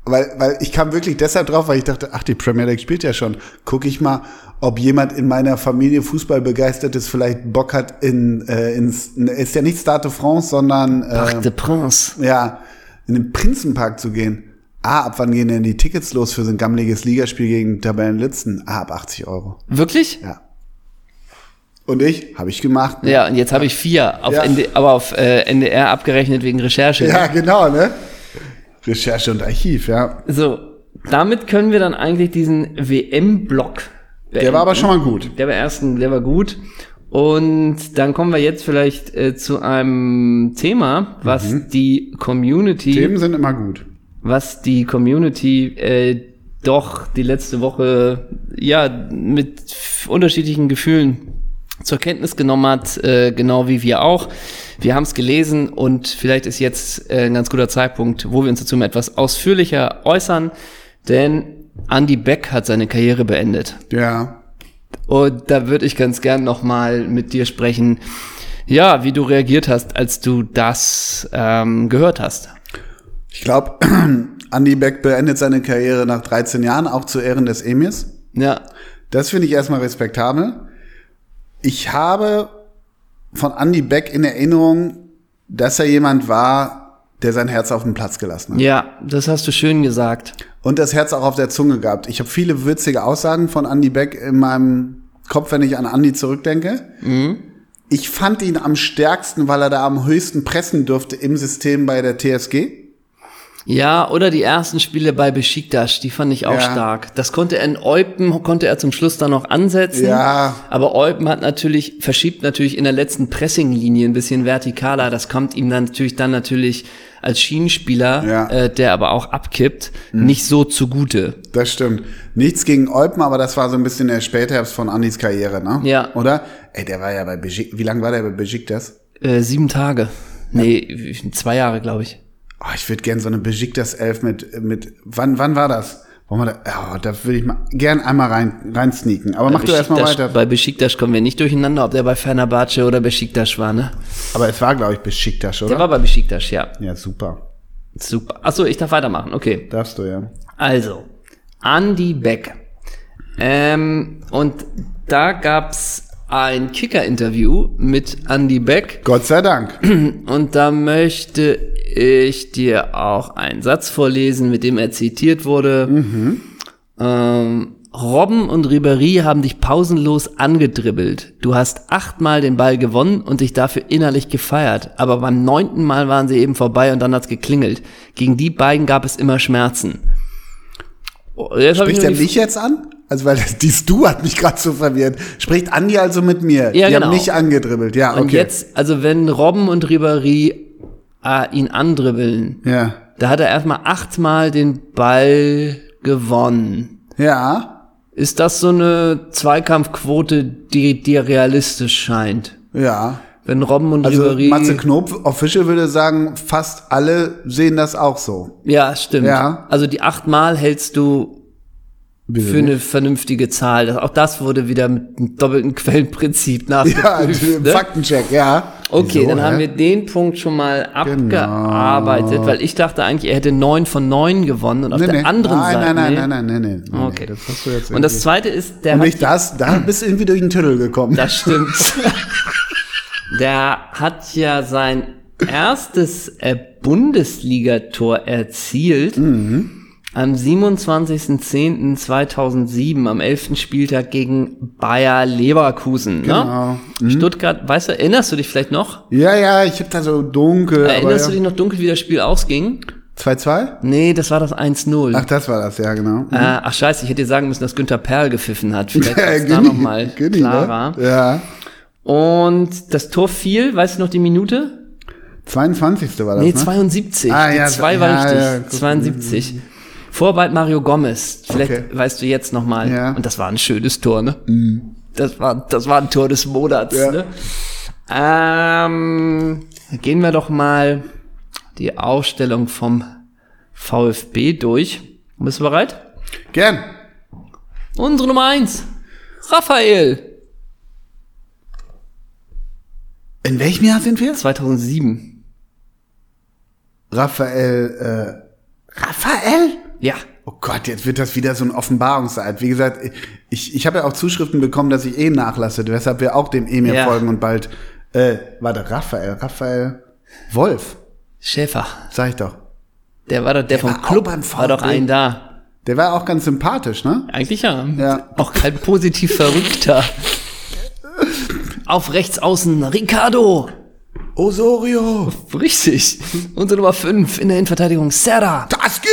weil, weil ich kam wirklich deshalb drauf, weil ich dachte, ach, die Premier League spielt ja schon. Guck ich mal, ob jemand in meiner Familie Fußball begeistert ist, vielleicht Bock hat in, äh, ins, ist ja nicht Stade de France, sondern äh, de Prince. ja, in den Prinzenpark zu gehen. Ah, ab wann gehen denn die Tickets los für so ein gammeliges Ligaspiel gegen Tabellenlitzen? Ah, ab 80 Euro. Wirklich? Ja. Und ich? Habe ich gemacht. ne? Ja, und jetzt habe ich vier, auf Ja. ND, aber auf äh, NDR abgerechnet wegen Recherche. Ja, genau, ne? Recherche und Archiv, ja. So, damit können wir dann eigentlich diesen WM-Block Der war aber schon mal gut. Der war ersten, der war gut. Und dann kommen wir jetzt vielleicht äh, zu einem Thema, was die Community, Themen sind immer gut. was die Community äh, doch die letzte Woche ja mit unterschiedlichen Gefühlen zur Kenntnis genommen hat, äh, genau wie wir auch. Wir haben es gelesen und vielleicht ist jetzt äh, ein ganz guter Zeitpunkt, wo wir uns dazu mal etwas ausführlicher äußern, denn Andy Beck hat seine Karriere beendet. Ja. Und da würde ich ganz gern nochmal mit dir sprechen, ja, wie du reagiert hast, als du das ähm, gehört hast. Ich glaube, Andy Beck beendet seine Karriere nach 13 Jahren, auch zu Ehren des Emirs. Ja, Das finde ich erstmal respektabel. Ich habe von Andy Beck in Erinnerung, dass er jemand war, der sein Herz auf den Platz gelassen hat. ja, das hast du schön gesagt. Und das Herz auch auf der Zunge gehabt. Ich habe viele witzige Aussagen von Andy Beck in meinem Kopf, wenn ich an Andy zurückdenke. Ich fand ihn am stärksten, weil er da am höchsten pressen durfte im System bei der TSG. Ja, oder die ersten Spiele bei Besiktas, die fand ich auch Ja. stark. Das konnte er in Eupen, konnte er zum Schluss dann noch ansetzen. Ja. Aber Eupen hat natürlich, verschiebt natürlich in der letzten Pressinglinie ein bisschen vertikaler. Das kommt ihm dann natürlich dann natürlich als Schienenspieler, Ja. Mhm. äh, der aber auch abkippt, nicht so zugute. Das stimmt. Nichts gegen Eupen, aber das war so ein bisschen der Spätherbst von Andys Karriere, ne? Ja. Oder? Ey, der war ja bei Besiktas. Wie lange war der bei Besiktas? Äh, sieben Tage. Nee, zwei Jahre, glaube ich. Oh, ich würde gern so eine Besiktas 11 mit, mit, wann, wann war das? Wollen wir da, oh, da würde ich mal gern einmal rein, rein sneaken. Aber mach du erstmal weiter. Bei Besiktas kommen wir nicht durcheinander, ob der bei Fenerbahce oder Besiktas war, ne? Aber es war, glaube ich, Besiktas, oder? Der war bei Besiktas, ja. ja, super. Super. Achso, ich darf weitermachen, okay. Darfst du, ja. Also, Andy Beck. Ähm, und da gab's ein Kicker-Interview mit Andy Beck. Gott sei Dank. Und da möchte ich dir auch einen Satz vorlesen, mit dem er zitiert wurde. Ähm, Robben und Ribéry haben dich pausenlos angedribbelt. Du hast achtmal den Ball gewonnen und dich dafür innerlich gefeiert. Aber beim neunten Mal waren sie eben vorbei und dann hat's geklingelt. Gegen die beiden gab es immer Schmerzen. Oh, jetzt Spricht er die- mich jetzt an? Also, weil das, dies Du hat mich gerade so verwirrt. Spricht Andi also mit mir? Ja, Die genau. haben mich angedribbelt. Ja, okay. Und jetzt, also wenn Robben und Ribéry äh, ihn andribbeln, Ja. da hat er erstmal achtmal den Ball gewonnen. Ja. Ist das so eine Zweikampfquote, die dir realistisch scheint? Ja. Wenn Robben und Also Ribéry... Matze Knob, Official würde sagen, fast alle sehen das auch so. ja, stimmt. Ja. Also die achtmal hältst du Bitte für eine vernünftige Zahl. Auch das wurde wieder mit einem doppelten Quellenprinzip Ja, nachgeprüft. ne? Faktencheck, ja. Okay, Wieso, dann haben hä? wir den Punkt schon mal Genau. abgearbeitet, weil ich dachte eigentlich, er hätte neun von neun gewonnen und auf Nee, der nee. anderen nein, Seite. Nein, nein, nee. nein, nein, nein, nein, nein. Okay. Das hast du jetzt Und das zweite ist, der Und hat, nicht das, da bist du irgendwie durch den Tüdel gekommen. das stimmt. der hat ja sein erstes äh, Bundesligator erzielt. Mhm. Am 27.10.2007, am 11. Spieltag gegen Bayer Leverkusen. Genau. Ne? Stuttgart, weißt du, erinnerst du dich vielleicht noch? ja, ja, ich hab da so dunkel. Erinnerst du dich noch dunkel, wie das Spiel ausging? ja. 2-2? Nee, das war das 1-0. Ach, das war das, ja, genau. Äh, ach scheiße, ich hätte dir sagen müssen, dass Günther Perl gepfiffen hat. Vielleicht Ja, ist da nochmal Günni, klarer. Ne? Ja. Und das Tor fiel, weißt du noch die Minute? 22. war das, Nee, ne? 72. Ah, die ja, 2 war ja, richtig. ja, guck. 72. Vorbald Mario Gomez. Vielleicht Okay. weißt du jetzt nochmal. Ja. Und das war ein schönes Tor, ne? Das, war, das war ein Tor des Monats, Ja. ne? Ähm, gehen wir doch mal die Aufstellung vom VfB durch. Bist du bereit? Gern. Unsere Nummer eins, Raphael, In welchem Jahr sind wir? 2007. Raphael, äh, Raphael? Ja, Oh Gott, jetzt wird das wieder so ein Offenbarungseid. Wie gesagt, ich, ich habe ja auch Zuschriften bekommen, dass ich eh nachlasse, weshalb wir auch dem Emir Ja. folgen und bald, äh, warte, Raphael, Raphael Wolf, Schäfer. sag ich doch. Der war doch der, vom war auch Club. War doch ein da. Der war auch ganz sympathisch, ne? Eigentlich ja. Ja. Auch kein positiv Verrückter. Auf rechts außen Ricardo. Osorio, Richtig. Unsere Nummer 5 in der Innenverteidigung Serra. Taski!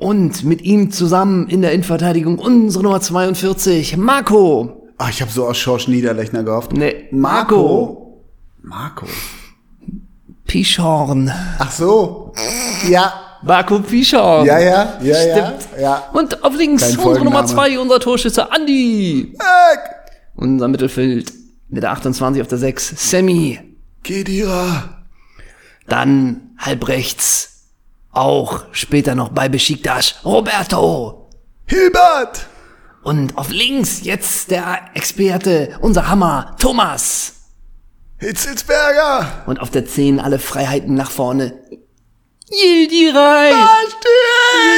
Und mit ihm zusammen in der Innenverteidigung unsere Nummer 42, Marco. Ah, ich habe so aus Schorsch Niederlechner gehofft. Nee, Marco. Marco. Pischorn. Ach so. Ja. Marco Pischorn. Ja, ja, ja, Stimmt. ja. ja. Und auf links Kein unsere Nummer Folgenname. 2, unser Torschütze Andi. Eck. Unser Mittelfeld mit der 28 auf der 6, Sammy. Kedira. Dann halb rechts, auch später noch bei Besiktas, Roberto. Hilbert. Und auf links jetzt der Experte, unser Hammer, Thomas. Hitzelsberger. Und auf der 10 alle Freiheiten nach vorne. Yildiray. Barstück.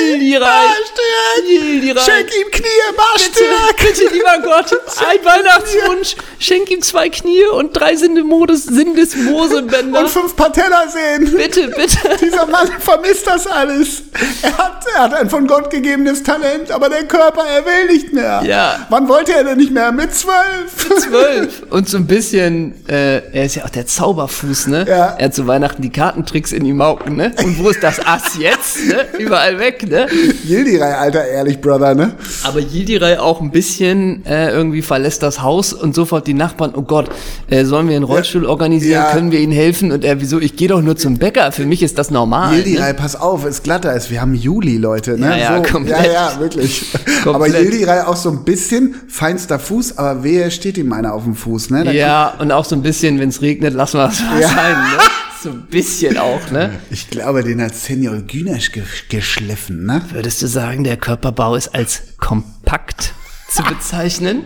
Yildiray. Barstück. Yildiray. Schenk ihm Knie, Bitte, Barstück. bitte, lieber Gott, ein Weihnachtswunsch. Schenk ihm zwei Knie und drei Sindesmoses, Sindesmosebänder. Und fünf Patellasehnen. Bitte, bitte. Dieser Mann vermisst das alles. Er hat, er hat ein von Gott gegebenes Talent, aber der Körper, er will nicht mehr. Ja. Wann wollte er denn nicht mehr? Mit zwölf? Zwölf. Und so ein bisschen, äh, er ist ja auch der Zauberfuß, ne? Ja. Er hat zu Weihnachten die Kartentricks in die Mauken, ne? Und wo ist das Ass jetzt, ne? Überall weg, ne? Yildiray, alter, ehrlich, Brother, ne? Aber Yildiray auch ein bisschen äh, irgendwie verlässt das Haus und sofort die Nachbarn, oh Gott, äh, sollen wir einen Rollstuhl organisieren, Ja. können wir ihnen helfen? Und er, wieso, ich gehe doch nur zum Bäcker, für mich ist das normal. Yildiray, Ne? pass auf, es glatter ist. Wir haben Juli, Leute, ne? Ja, ja, komplett. ja, ja, wirklich. Komplett. Aber Yildiray auch so ein bisschen feinster Fuß, aber wehe, steht ihm einer auf dem Fuß, ne? Da Ja, und auch so ein bisschen, wenn es regnet, lassen wir es mal Ja. sein, ne? So ein bisschen auch, ne? Ich glaube, den hat Senior Günesch ge geschliffen, ne? Würdest du sagen, der Körperbau ist als kompakt zu bezeichnen?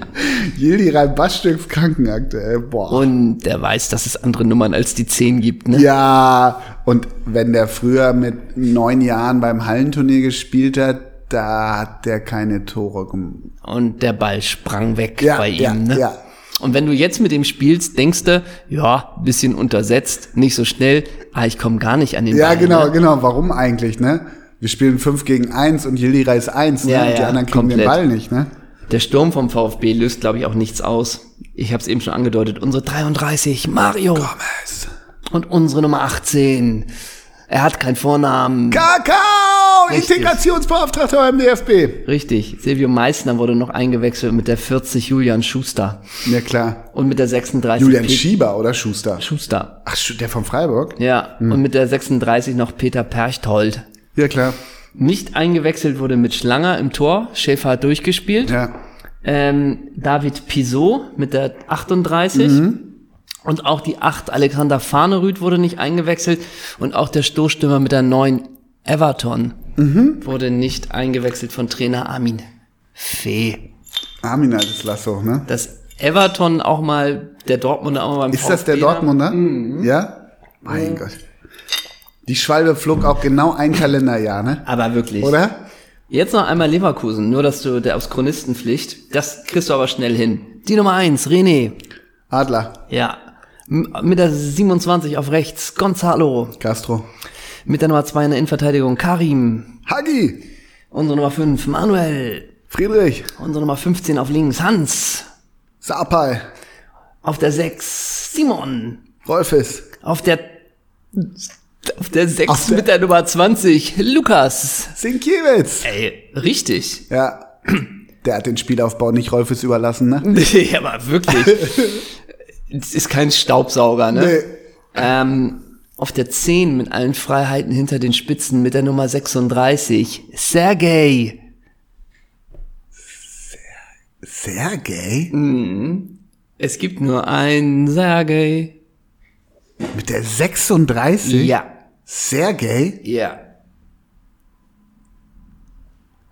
Yildiray Bastücks Krankenakte, ey, boah. Und der weiß, dass es andere Nummern als die 10 gibt, ne? Ja, und wenn der früher mit neun Jahren beim Hallenturnier gespielt hat, da hat der keine Tore gemacht. Und der Ball sprang weg Ja, bei ihm, ja, ne? ja. Und wenn du jetzt mit ihm spielst, denkst du, ja, bisschen untersetzt, nicht so schnell, ah, ich komme gar nicht an den Ja, Ball. genau, Ne? genau. Warum eigentlich, ne? Wir spielen 5 gegen 1 und Yildiray ist 1, ne? Ja, und die ja, anderen kriegen den komplett. Ball nicht, ne? Der Sturm vom VfB löst, glaube ich, auch nichts aus. Ich habe es eben schon angedeutet. Unsere 33, Mario. Gomez. Und unsere Nummer 18. Er hat keinen Vornamen. Richtig. Integrationsbeauftragter beim DFB. Richtig. Silvio Meissner wurde noch eingewechselt mit der 40 Julian Schuster. Ja, klar. Und mit der 36 Julian Pet- Schieber oder Schuster? Schuster. Ach, der von Freiburg? Ja. Und mit der 36 noch Peter Perchthold. Ja, klar. Nicht eingewechselt wurde mit Schlanger im Tor. Schäfer hat durchgespielt. Ja. Ähm, David Pisot mit der 38. Mhm. Und auch die 8 Alexander Farnerüth wurde nicht eingewechselt. Und auch der Stoßstürmer mit der 9 Everton Mhm. wurde nicht eingewechselt von Trainer Armin Fee. Armin altes Lasso, ne? Dass Everton auch mal, der Dortmunder auch mal beim Ist das der VfB Dortmunder? Mhm. Ja? Mein Gott. Die Schwalbe flog auch genau ein Kalenderjahr, ne? Aber wirklich. Oder? Jetzt noch einmal Leverkusen, nur dass du der aufs Chronistenpflicht, das kriegst du aber schnell hin. Die Nummer 1, René. Adler, Ja. M- Mit der 27 auf rechts, Gonzalo. Castro, Mit der Nummer 2 in der Innenverteidigung, Karim. Hagi, Unsere Nummer 5, Manuel. Friedrich, Unsere Nummer 15 auf links, Hans. Sapai, Auf der 6, Simon. Rolfes, Auf der auf der 6 Auf der- mit der Nummer 20, Lukas. Sinkiewicz. Ey, richtig. Ja, der hat den Spielaufbau nicht Rolfes überlassen, ne? Nee, aber wirklich. Es ist kein Staubsauger, ne? Nee. Ähm, auf der 10 mit allen Freiheiten hinter den Spitzen mit der Nummer 36, Sergej. Sergej? Es gibt nur einen Sergej. Mit der 36? Ja. Sergej? Ja.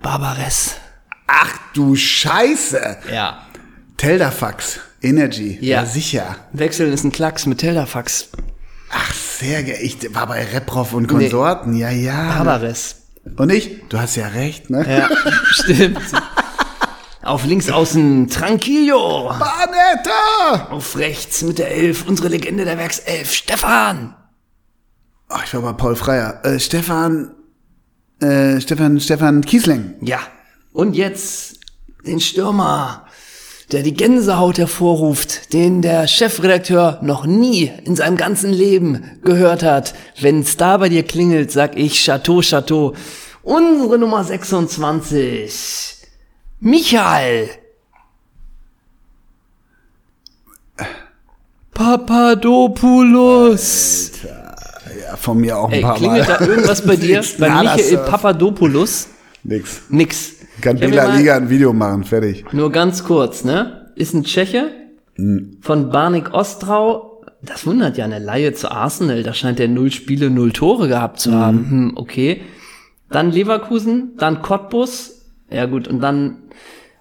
Barbares. Ach du Scheiße! Ja. Teldafax, Energy, Ja. ja, sicher. Wechseln ist ein Klacks mit Teldafax. Ach, Sergej, ich war bei Reprov und Konsorten, ja, ja. Barbares. Und ich? Du hast ja recht, ne? Ja, stimmt. Auf links außen Tranquillo. Banetta! Auf rechts mit der Elf, unsere Legende der Werkself, Stefan. Ach, ich war bei Paul Freier. Äh, Stefan, äh, Stefan, Stefan Kiesling. Ja. Und jetzt den Stürmer, der die Gänsehaut hervorruft, den der Chefredakteur noch nie in seinem ganzen Leben gehört hat. Wenn's da bei dir klingelt, sag ich Chateau, Chateau. Unsere Nummer 26. Michael. Papadopoulos. Ja, von mir auch ein Ey, paar klingelt Mal. da irgendwas bei dir? Bei Michael. Papadopoulos? Nix. Nix. Kann Bela Liga ein Video machen, fertig. Nur ganz kurz, ne? Ist ein Tscheche Hm. von Barnik Ostrau. Das wundert ja eine Laie zu Arsenal. Da scheint er null Spiele, null Tore gehabt zu haben. Hm, okay. Dann Leverkusen, dann Cottbus. Ja gut, und dann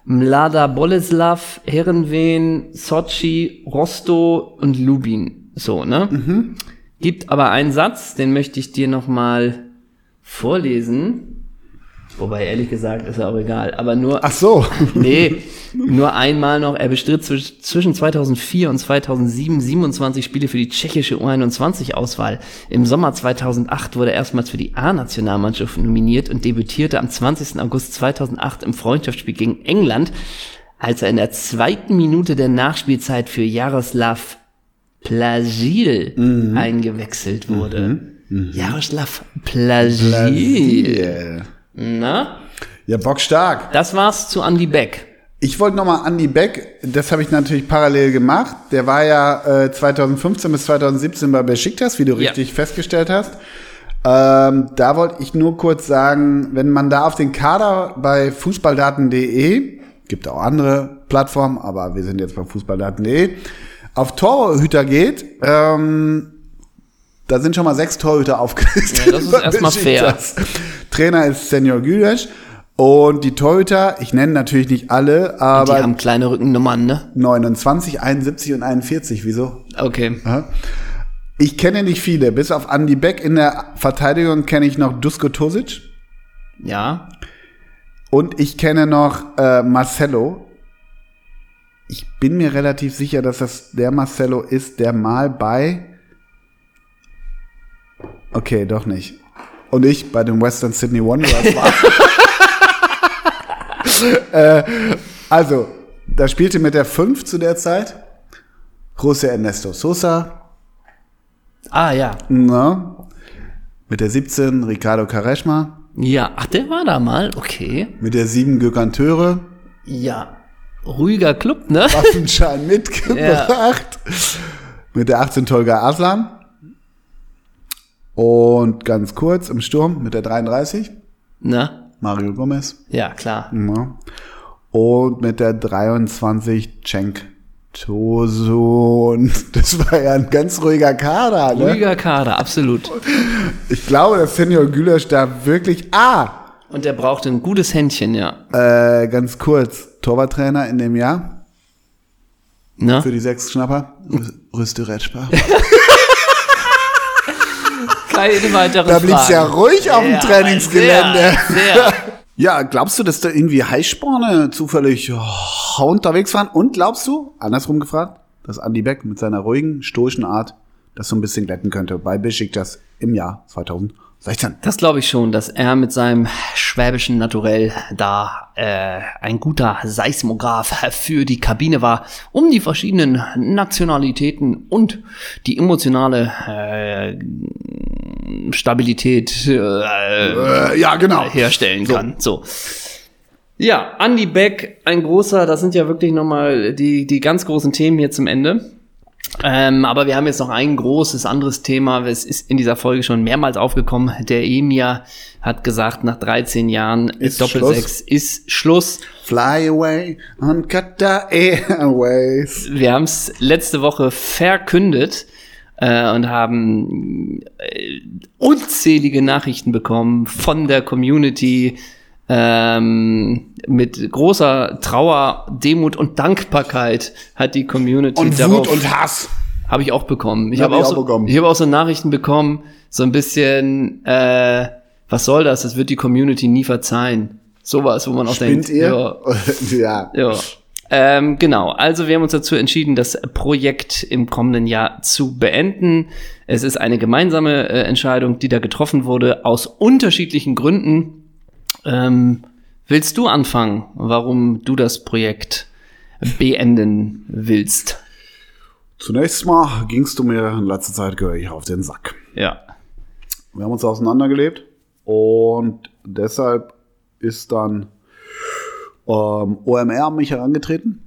Mlada Boleslav, Herrenveen, Sochi, Rosto und Lubin. So, ne? Mhm. Gibt aber einen Satz, den möchte ich dir noch mal vorlesen. Wobei, ehrlich gesagt, ist ja auch egal. Aber nur, Ach so. Nee, nur einmal noch. Er bestritt zwisch- zwischen 2004 und 2007 27 Spiele für die tschechische U21-Auswahl. Im Sommer 2008 wurde er erstmals für die A-Nationalmannschaft nominiert und debütierte am 20. August 2008 im Freundschaftsspiel gegen England, als er in der zweiten Minute der Nachspielzeit für Jaroslav Plagil eingewechselt wurde. Jaroslav Plagil. Yeah. Na, Ja, bockstark. das war's zu Andy Beck. Ich wollte nochmal Andy Beck, das habe ich natürlich parallel gemacht. Der war ja äh, 2015 bis 2017 bei Besiktas, wie du Ja. richtig festgestellt hast. Ähm, da wollte ich nur kurz sagen, wenn man da auf den Kader bei fußballdaten.de, gibt auch andere Plattformen, aber wir sind jetzt bei fußballdaten.de, auf Torhüter geht, ähm, da sind schon mal sechs Torhüter aufgelistet. Ja, das ist erstmal fair. Trainer ist Senior Gülesch. Und die Torhüter, ich nenne natürlich nicht alle, Die aber haben kleine Rückennummern, ne? 29, 71 und 41. Wieso? Okay. Ich kenne nicht viele. Bis auf Andy Beck in der Verteidigung kenne ich noch Dusko Tosic. Ja. Und ich kenne noch äh, Marcelo. Ich bin mir relativ sicher, dass das der Marcelo ist, der mal bei. Okay, doch nicht. Und ich bei den Western Sydney Wanderers war. äh, also, da spielte mit der 5 zu der Zeit José Ernesto Sosa. Ah, ja. Na, mit der 17 Ricardo Quaresma. Ja. Ach, der war da mal. Okay. Mit der 7 Gökhan Töre. Ja. Ruhiger Club, ne? Waffenschein mitgebracht. Mit der 18 Tolga Aslan. Und ganz kurz im Sturm mit der 33 Na? Mario Gomez. Ja, klar. Ja. Und mit der 23 Cenk Tosun. Das war ja ein ganz ruhiger Kader. Ne? Ruhiger Kader, absolut. Ich glaube, dass Senior Gülesch da wirklich. Ah! Und der brauchte ein gutes Händchen, ja. Äh, ganz kurz. Torwarttrainer in dem Jahr Na? für die sechs Schnapper. Rüste Retschbach. Keine weitere Da blieb's ja ruhig auf dem Trainingsgelände. Sehr, sehr. Ja, glaubst du, dass da irgendwie Heißsporne zufällig oh, unterwegs waren? Und glaubst du, andersrum gefragt, dass Andy Beck mit seiner ruhigen, stoischen Art das so ein bisschen glätten könnte bei Besiktas im Jahr 2016? Das glaube ich schon, dass er mit seinem schwäbischen Naturell da äh, ein guter Seismograph für die Kabine war, um die verschiedenen Nationalitäten und die emotionale äh, Stabilität äh, ja, genau. herstellen kann. So. Ja, Andy Beck, ein großer, das sind ja wirklich nochmal die, die ganz großen Themen hier zum Ende. Ähm, aber wir haben jetzt noch ein großes anderes Thema. Es ist in dieser Folge schon mehrmals aufgekommen. Der Emir hat gesagt, nach 13 Jahren Ist Doppelsechs ist Schluss. Fly away on Qatar Airways. Wir haben es letzte Woche verkündet äh, und haben äh, unzählige Nachrichten bekommen von der Community ähm, mit großer Trauer, Demut und Dankbarkeit hat die Community Und darauf Wut und Hass. habe ich auch bekommen. Ich Hab habe auch, auch so, bekommen. ich habe auch so Nachrichten bekommen, so ein bisschen, äh, was soll das? Das wird die Community nie verzeihen. Sowas, wo man auch Spinnt denkt, ihr? ja, ja. ja. Ähm, genau, also wir haben uns dazu entschieden, das Projekt im kommenden Jahr zu beenden. Es ist eine gemeinsame äh, Entscheidung, die da getroffen wurde, aus unterschiedlichen Gründen. Ähm, willst du anfangen, warum du das Projekt beenden willst? Zunächst mal gingst du mir in letzter Zeit gehörig auf den Sack. Ja. Wir haben uns auseinandergelebt und deshalb ist dann ähm, OMR an mich herangetreten.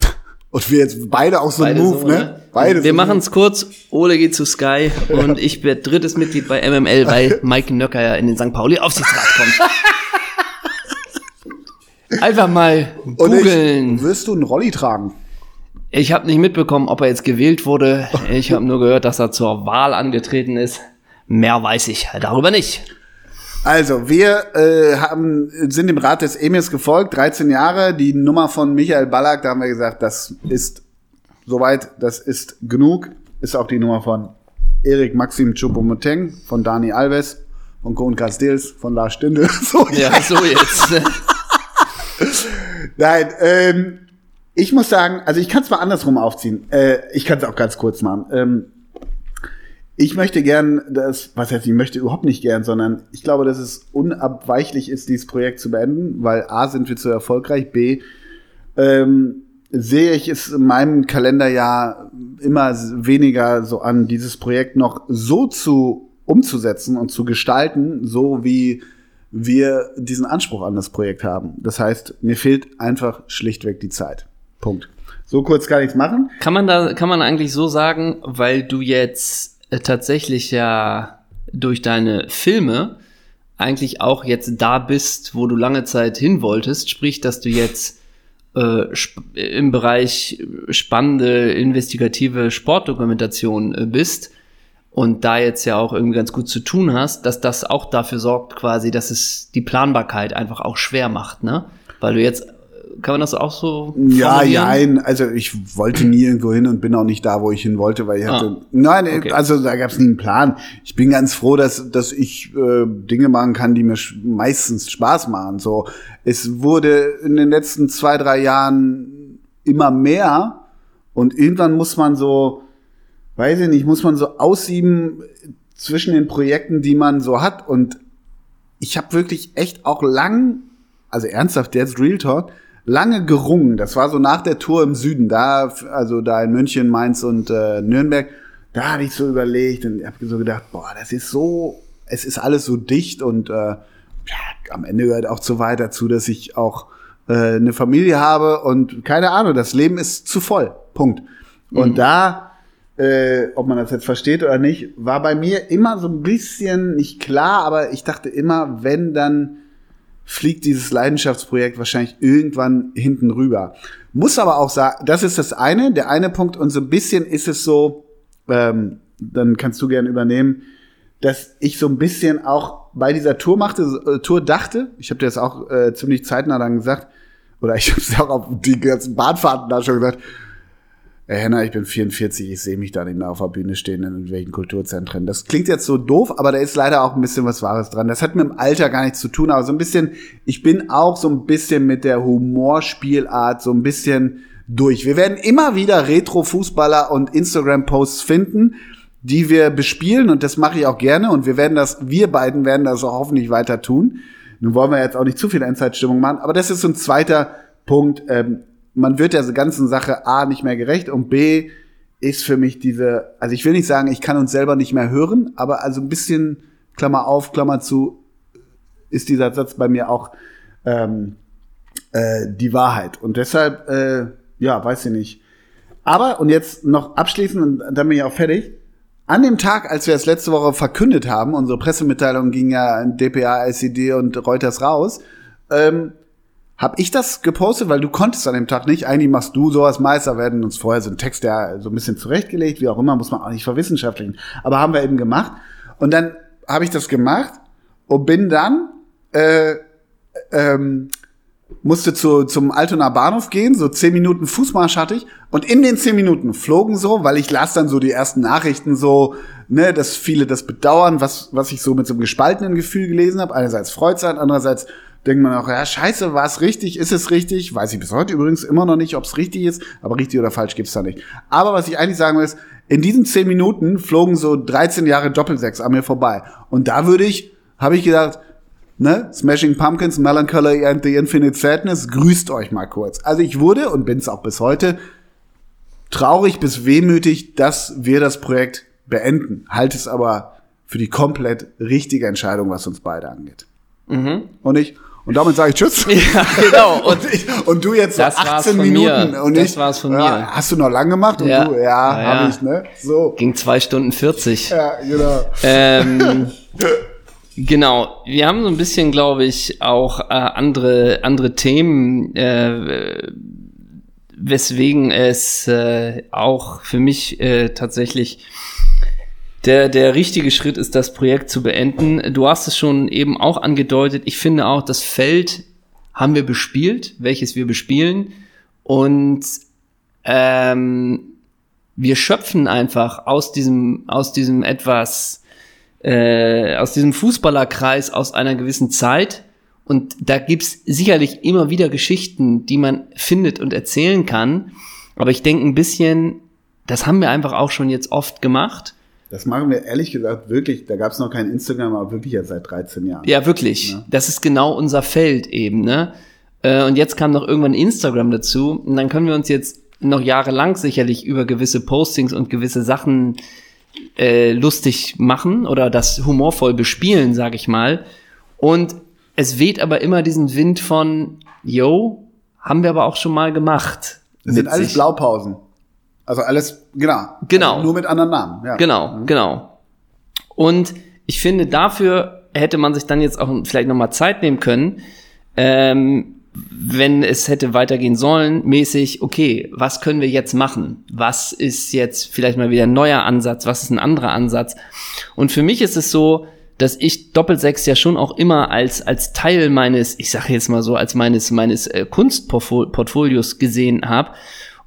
Und wir jetzt beide auch so ein Move, so, ne? Beide wir machen es kurz. Ole geht zu Sky und ich werde drittes Mitglied bei MML, weil Mike Nöcker ja in den St. Pauli Aufsichtsrat kommt. Einfach mal googeln. Wirst du einen Rolli tragen? Ich habe nicht mitbekommen, ob er jetzt gewählt wurde. Ich habe nur gehört, dass er zur Wahl angetreten ist. Mehr weiß ich darüber nicht. Also, wir äh, haben, sind dem Rat des Emirs gefolgt, 13 Jahre. Die Nummer von Michael Ballack, da haben wir gesagt, das ist soweit, das ist genug. Ist auch die Nummer von Erik Maxim Choupo-Moteng, von Dani Alves, von Kohn Castells, von Lars Stindl. So, ja, so jetzt. Nein, ähm, ich muss sagen, also ich kann es mal andersrum aufziehen. Äh, ich kann es auch ganz kurz machen. Ähm, ich möchte gern das, was heißt, ich möchte überhaupt nicht gern, sondern ich glaube, dass es unabweichlich ist, dieses Projekt zu beenden, weil A, sind wir zu erfolgreich, B, ähm, sehe ich es in meinem Kalenderjahr immer weniger so an, dieses Projekt noch so zu umzusetzen und zu gestalten, so wie wir diesen Anspruch an das Projekt haben. Das heißt, mir fehlt einfach schlichtweg die Zeit. Punkt. So kurz kann ich's machen. Kann man da, kann man eigentlich so sagen, weil du jetzt äh, tatsächlich ja durch deine Filme eigentlich auch jetzt da bist, wo du lange Zeit hin wolltest, sprich, dass du jetzt äh, im Bereich spannende, investigative Sportdokumentation äh, bist und da jetzt ja auch irgendwie ganz gut zu tun hast, dass das auch dafür sorgt quasi, dass es die Planbarkeit einfach auch schwer macht, ne? Weil du jetzt kann man das auch so Ja, nein, also ich wollte nie irgendwo hin und bin auch nicht da, wo ich hin wollte, weil ich ah, hatte. Nein, okay. also da gab es nie einen Plan. Ich bin ganz froh, dass, dass ich äh, Dinge machen kann, die mir meistens Spaß machen. So, es wurde in den letzten zwei, drei Jahren immer mehr und irgendwann muss man so, weiß ich nicht, muss man so aussieben zwischen den Projekten, die man so hat. Und ich habe wirklich echt auch lang, also ernsthaft, jetzt Real Talk, lange gerungen. Das war so nach der Tour im Süden, da, also da in München, Mainz und äh, Nürnberg. Da habe ich so überlegt und habe so gedacht, boah, das ist so, es ist alles so dicht und äh, ja, am Ende gehört auch zu weit dazu, dass ich auch äh, eine Familie habe und keine Ahnung, das Leben ist zu voll. Punkt. Und mhm. da, äh, ob man das jetzt versteht oder nicht, war bei mir immer so ein bisschen nicht klar, aber ich dachte immer, wenn dann fliegt dieses Leidenschaftsprojekt wahrscheinlich irgendwann hinten rüber. Muss aber auch sagen, das ist das eine, der eine Punkt und so ein bisschen ist es so, ähm, dann kannst du gerne übernehmen, dass ich so ein bisschen auch bei dieser Tour machte, äh, Tour dachte, ich habe dir das auch äh, ziemlich zeitnah dann gesagt, oder ich habe es auch auf die ganzen Bahnfahrten da schon gesagt, Herr Henner, ich bin 44, ich sehe mich da nicht mehr auf der Bühne stehen in irgendwelchen Kulturzentren. Das klingt jetzt so doof, aber da ist leider auch ein bisschen was Wahres dran. Das hat mit dem Alter gar nichts zu tun, aber so ein bisschen, ich bin auch so ein bisschen mit der Humorspielart so ein bisschen durch. Wir werden immer wieder Retro-Fußballer und Instagram-Posts finden, die wir bespielen und das mache ich auch gerne und wir werden das, wir beiden werden das auch hoffentlich weiter tun. Nun wollen wir jetzt auch nicht zu viel Endzeitstimmung machen, aber das ist so ein zweiter Punkt. Ähm, man wird der ganzen Sache A nicht mehr gerecht und B ist für mich diese, also ich will nicht sagen, ich kann uns selber nicht mehr hören, aber also ein bisschen, Klammer auf, Klammer zu, ist dieser Satz bei mir auch ähm, äh, die Wahrheit. Und deshalb, äh, ja, weiß ich nicht. Aber, und jetzt noch abschließend, und dann bin ich auch fertig. An dem Tag, als wir es letzte Woche verkündet haben, unsere Pressemitteilung ging ja in DPA, ICD und Reuters raus, ähm, hab ich das gepostet, weil du konntest an dem Tag nicht. Eigentlich machst du sowas Meister, werden uns vorher so ein Text ja so ein bisschen zurechtgelegt, wie auch immer, muss man auch nicht verwissenschaftlichen. Aber haben wir eben gemacht. Und dann habe ich das gemacht und bin dann äh, ähm, musste zu, zum Altona Bahnhof gehen, so zehn Minuten Fußmarsch hatte ich. Und in den zehn Minuten flogen so, weil ich las dann so die ersten Nachrichten so, ne, dass viele das bedauern, was, was ich so mit so einem gespaltenen Gefühl gelesen habe. Einerseits freut sein, andererseits denkt man auch, ja, scheiße, war es richtig, ist es richtig? Weiß ich bis heute übrigens immer noch nicht, ob es richtig ist, aber richtig oder falsch gibt's da nicht. Aber was ich eigentlich sagen will, ist, in diesen zehn Minuten flogen so 13 Jahre Doppelsechs an mir vorbei. Und da würde ich, habe ich gedacht, ne, Smashing Pumpkins, Melancholy and the Infinite Sadness, grüßt euch mal kurz. Also ich wurde und bin es auch bis heute traurig bis wehmütig, dass wir das Projekt beenden. Halte es aber für die komplett richtige Entscheidung, was uns beide angeht. Mhm. Und ich, und damit sage ich Tschüss. Ja, genau. Und, ich, und du jetzt so Das war's 18 von Minuten. mir. Und Das ich, war's von ja, mir. Hast du noch lang gemacht? Und Ja. du, ja, Ja, habe ja. ich, ne? So. Ging zwei Stunden 40. Ja, genau. Ähm, genau. Wir haben so ein bisschen, glaube ich, auch äh, andere, andere Themen, äh, weswegen es äh, auch für mich äh, tatsächlich der, der richtige Schritt ist, das Projekt zu beenden. Du hast es schon eben auch angedeutet. Ich finde auch, das Feld haben wir bespielt, welches wir bespielen. Und ähm, wir schöpfen einfach aus diesem, aus diesem etwas, äh, aus diesem Fußballerkreis aus einer gewissen Zeit. Und da gibt's sicherlich immer wieder Geschichten, die man findet und erzählen kann. Aber ich denke ein bisschen, das haben wir einfach auch schon jetzt oft gemacht. Das machen wir ehrlich gesagt wirklich, da gab es noch kein Instagram, aber wirklich ja seit 13 Jahren. Ja, wirklich. Ja. Das ist genau unser Feld eben, ne? Äh, Und jetzt kam noch irgendwann Instagram dazu. Und dann können wir uns jetzt noch jahrelang sicherlich über gewisse Postings und gewisse Sachen äh, lustig machen oder das humorvoll bespielen, sag ich mal. Und es weht aber immer diesen Wind von, yo, haben wir aber auch schon mal gemacht. Das sind alles. Blaupausen. Also alles, genau. Genau. Also nur mit anderen Namen. Ja. Genau, genau. Und ich finde, dafür hätte man sich dann jetzt auch vielleicht nochmal Zeit nehmen können, ähm, wenn es hätte weitergehen sollen, mäßig, okay, was können wir jetzt machen? Was ist jetzt vielleicht mal wieder ein neuer Ansatz? Was ist ein anderer Ansatz? Und für mich ist es so, dass ich Doppelsechs ja schon auch immer als, als Teil meines, ich sage jetzt mal so, als meines, meines äh, Kunstportfolios gesehen habe.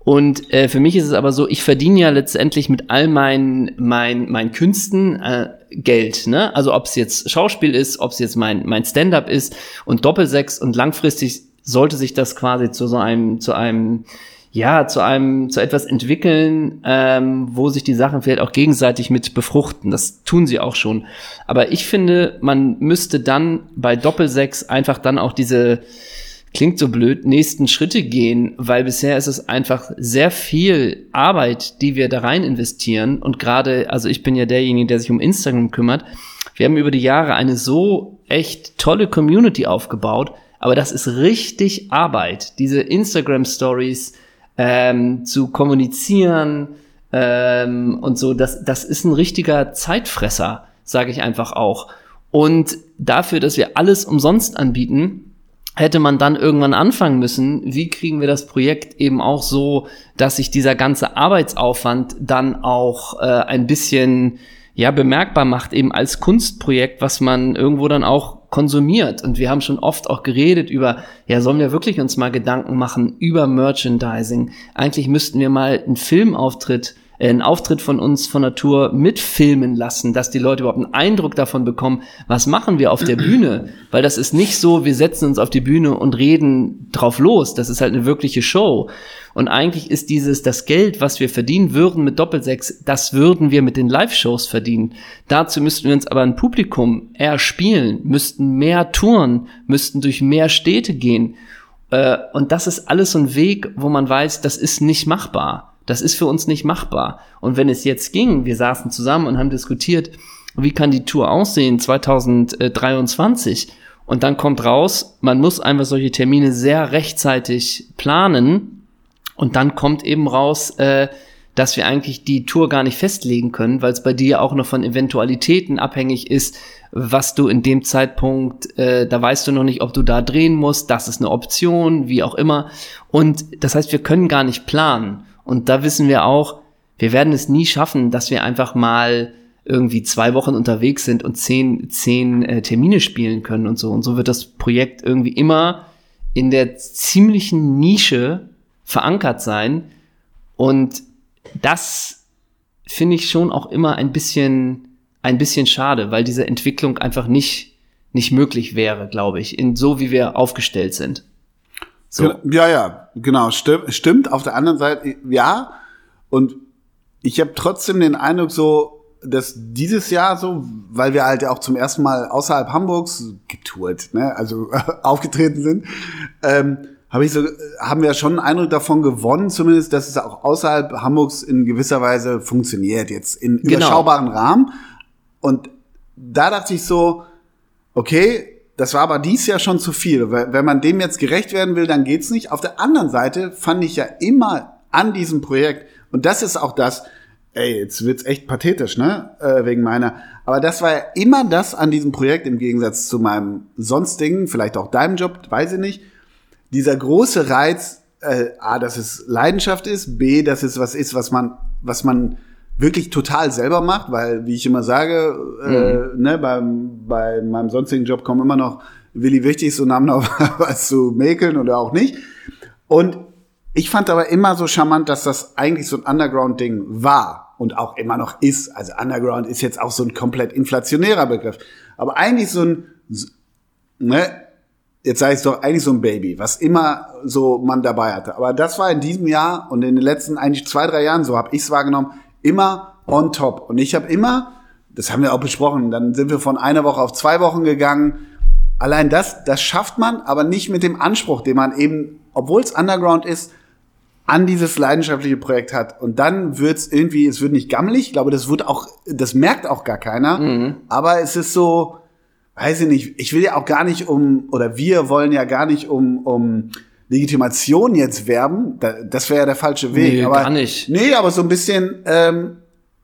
Und äh, für mich ist es aber so, ich verdiene ja letztendlich mit all meinen, meinen, meinen Künsten äh, Geld. Ne? Also ob es jetzt Schauspiel ist, ob es jetzt mein, mein Stand-up ist und Doppelsechs und langfristig sollte sich das quasi zu so einem, zu einem, ja, zu einem, zu etwas entwickeln, ähm, wo sich die Sachen vielleicht auch gegenseitig mit befruchten. Das tun sie auch schon. Aber ich finde, man müsste dann bei Doppelsechs einfach dann auch diese, klingt so blöd, nächsten Schritte gehen, weil bisher ist es einfach sehr viel Arbeit, die wir da rein investieren. Und gerade, also ich bin ja derjenige, der sich um Instagram kümmert. Wir haben über die Jahre eine so echt tolle Community aufgebaut, aber das ist richtig Arbeit, diese Instagram Stories ähm, zu kommunizieren ähm, und so. Das, das ist ein richtiger Zeitfresser, sage ich einfach auch. Und dafür, dass wir alles umsonst anbieten, hätte man dann irgendwann anfangen müssen, wie kriegen wir das Projekt eben auch so, dass sich dieser ganze Arbeitsaufwand dann auch äh, ein bisschen ja bemerkbar macht, eben als Kunstprojekt, was man irgendwo dann auch konsumiert. Und wir haben schon oft auch geredet über, ja, sollen wir wirklich uns mal Gedanken machen über Merchandising? Eigentlich müssten wir mal einen Filmauftritt einen Auftritt von uns von Natur mitfilmen lassen, dass die Leute überhaupt einen Eindruck davon bekommen, was machen wir auf der Bühne. Weil das ist nicht so, wir setzen uns auf die Bühne und reden drauf los. Das ist halt eine wirkliche Show. Und eigentlich ist dieses, das Geld, was wir verdienen würden mit Doppelsechs, das würden wir mit den Live-Shows verdienen. Dazu müssten wir uns aber ein Publikum erspielen, müssten mehr touren, müssten durch mehr Städte gehen. Äh, Und das ist alles so ein Weg, wo man weiß, das ist nicht machbar. Das ist für uns nicht machbar. Und wenn es jetzt ging, wir saßen zusammen und haben diskutiert, wie kann die Tour aussehen 2023? Und dann kommt raus, man muss einfach solche Termine sehr rechtzeitig planen. Und dann kommt eben raus, äh, dass wir eigentlich die Tour gar nicht festlegen können, weil es bei dir auch noch von Eventualitäten abhängig ist, was du in dem Zeitpunkt, äh, da weißt du noch nicht, ob du da drehen musst, das ist eine Option, wie auch immer. Und das heißt, wir können gar nicht planen. Und da wissen wir auch, wir werden es nie schaffen, dass wir einfach mal irgendwie zwei Wochen unterwegs sind und zehn, zehn äh, Termine spielen können und so. Und so wird das Projekt irgendwie immer in der ziemlichen Nische verankert sein. Und das finde ich schon auch immer ein bisschen, ein bisschen schade, weil diese Entwicklung einfach nicht, nicht möglich wäre, glaube ich, in so wie wir aufgestellt sind. So. Ja, ja, genau, stimmt, stimmt. Auf der anderen Seite, ja. Und ich habe trotzdem den Eindruck so, dass dieses Jahr so, weil wir halt ja auch zum ersten Mal außerhalb Hamburgs getourt, ne, also aufgetreten sind, ähm, habe ich so, haben wir schon einen Eindruck davon gewonnen, zumindest, dass es auch außerhalb Hamburgs in gewisser Weise funktioniert, jetzt in Genau. überschaubaren Rahmen. Und da dachte ich so, okay, das war aber dies Jahr schon zu viel. Wenn man dem jetzt gerecht werden will, dann geht's nicht. Auf der anderen Seite fand ich ja immer an diesem Projekt, und das ist auch das, ey, jetzt wird's echt pathetisch, ne, äh, wegen meiner, aber das war ja immer das an diesem Projekt im Gegensatz zu meinem sonstigen, vielleicht auch deinem Job, weiß ich nicht, dieser große Reiz, äh, A, dass es Leidenschaft ist, B, dass es was ist, was man, was man wirklich total selber macht, weil, wie ich immer sage, äh, mhm. ne, beim, bei meinem sonstigen Job kommen immer noch Willi Wichtig so Namen auf was zu mäkeln oder auch nicht. Und ich fand aber immer so charmant, dass das eigentlich so ein Underground-Ding war und auch immer noch ist. Also Underground ist jetzt auch so ein komplett inflationärer Begriff. Aber eigentlich so ein, ne, jetzt sage ich doch, eigentlich so ein Baby, was immer so man dabei hatte. Aber das war in diesem Jahr und in den letzten eigentlich zwei, drei Jahren, so habe ich es wahrgenommen, immer on top. Und ich habe immer, das haben wir auch besprochen, dann sind wir von einer Woche auf zwei Wochen gegangen. Allein das, das schafft man, aber nicht mit dem Anspruch, den man eben, obwohl es Underground ist, an dieses leidenschaftliche Projekt hat. Und dann wird's irgendwie, es wird nicht gammelig, ich glaube, das wird auch, das merkt auch gar keiner. Mhm. Aber es ist so, weiß ich nicht, ich will ja auch gar nicht um, oder wir wollen ja gar nicht um, um Legitimation jetzt werben. Das wäre ja der falsche Weg. Nee, aber, gar nicht. Nee, aber so ein bisschen, ähm,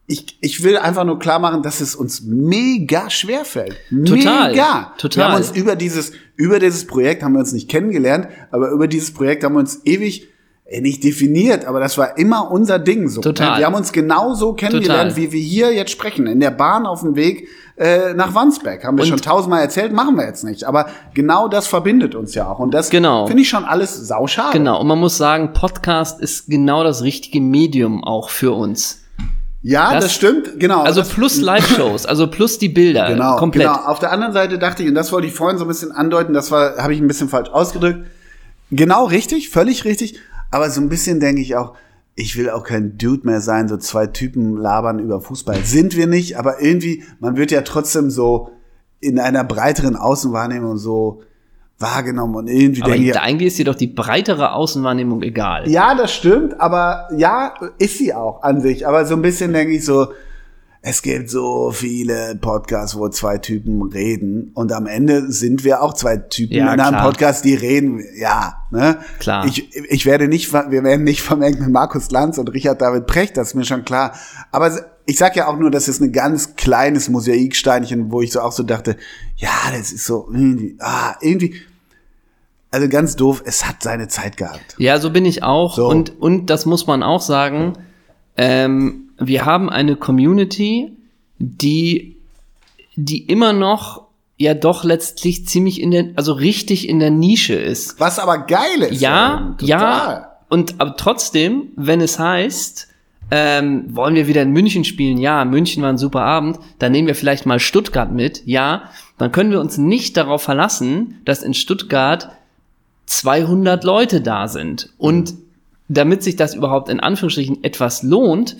ich, ich will einfach nur klar machen, dass es uns mega schwer fällt. Total. Mega. Total. Wir haben uns über dieses, über dieses Projekt haben wir uns nicht kennengelernt, aber über dieses Projekt haben wir uns ewig nicht definiert, aber das war immer unser Ding so. Total. Wir haben uns genauso kennengelernt, Total. wie wir hier jetzt sprechen. In der Bahn auf dem Weg äh, nach Wandsbek. Haben wir Und- schon tausendmal erzählt, machen wir jetzt nicht. Aber genau das verbindet uns ja auch. Und das Genau. finde ich schon alles sauschade. Genau, und man muss sagen, Podcast ist genau das richtige Medium auch für uns. Ja, das, Das- stimmt, genau. Also das, plus Live-Shows, also plus die Bilder. Genau, komplett. genau. Auf der anderen Seite dachte ich, und das wollte ich vorhin so ein bisschen andeuten, das war, habe ich ein bisschen falsch ausgedrückt. Genau richtig, völlig richtig. Aber so ein bisschen denke ich auch, ich will auch kein Dude mehr sein, so zwei Typen labern über Fußball. Sind wir nicht, aber irgendwie, man wird ja trotzdem so in einer breiteren Außenwahrnehmung so wahrgenommen und irgendwie Aber denke ich, eigentlich ist dir doch die breitere Außenwahrnehmung egal. ja, das stimmt, aber ja, ist sie auch an sich. Aber so ein bisschen denke ich so, es gibt so viele Podcasts, wo zwei Typen reden und am Ende sind wir auch zwei Typen Ja, in einem klar. Podcast, die reden. Ja, ne? Klar. Ich, ich werde nicht, wir werden nicht vermengt mit Markus Lanz und Richard David Precht, das ist mir schon klar. Aber ich sag ja auch nur, das ist ein ganz kleines Mosaiksteinchen, wo ich so auch so dachte, ja, das ist so irgendwie, ah, irgendwie, also ganz doof, es hat seine Zeit gehabt. Ja, so bin ich auch. So. Und, und das muss man auch sagen. Ähm, wir haben eine Community, die, die immer noch ja doch letztlich ziemlich in der, also richtig in der Nische ist. Was aber geil ist. Ja, total. ja. Und aber trotzdem, wenn es heißt, ähm, wollen wir wieder in München spielen? Ja, München war ein super Abend. Dann nehmen wir vielleicht mal Stuttgart mit. Ja, dann können wir uns nicht darauf verlassen, dass in Stuttgart 200 Leute da sind. Und damit sich das überhaupt in Anführungsstrichen etwas lohnt,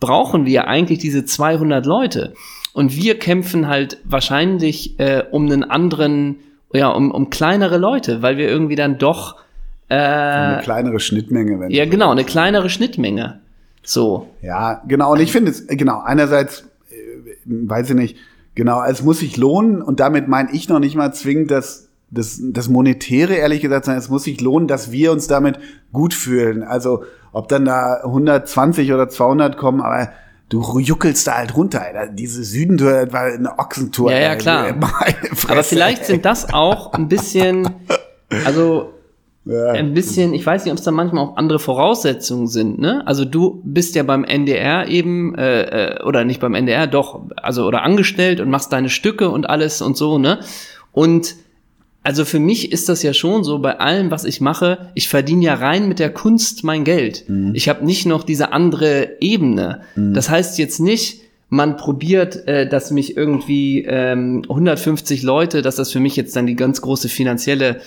brauchen wir eigentlich diese 200 Leute. Und wir kämpfen halt wahrscheinlich äh, um einen anderen, ja, um, um kleinere Leute, weil wir irgendwie dann doch äh, Eine kleinere Schnittmenge, wenn ja, genau, eine kleinere Schnittmenge. So. Ja, genau. Und ich finde es, genau, einerseits, äh, weiß ich nicht, genau, es muss sich lohnen und damit meine ich noch nicht mal zwingend das, das, das Monetäre, ehrlich gesagt, sondern es muss sich lohnen, dass wir uns damit gut fühlen. Also, ob dann da 120 oder 200 kommen, aber du juckelst da halt runter. Alter. Diese Südentour war eine Ochsentour. Ja, ja, klar. Fresse, Aber vielleicht ey. sind das auch ein bisschen, also Ja. ein bisschen, ich weiß nicht, ob es da manchmal auch andere Voraussetzungen sind, ne? Also du bist ja beim NDR eben, äh, äh, oder nicht beim NDR, doch, also oder angestellt und machst deine Stücke und alles und so, ne? Und also für mich ist das ja schon so, bei allem, was ich mache, ich verdiene ja rein mit der Kunst mein Geld. Ich habe nicht noch diese andere Ebene. Das heißt jetzt nicht, man probiert, äh, dass mich irgendwie ähm, 150 Leute, dass das für mich jetzt dann die ganz große finanzielle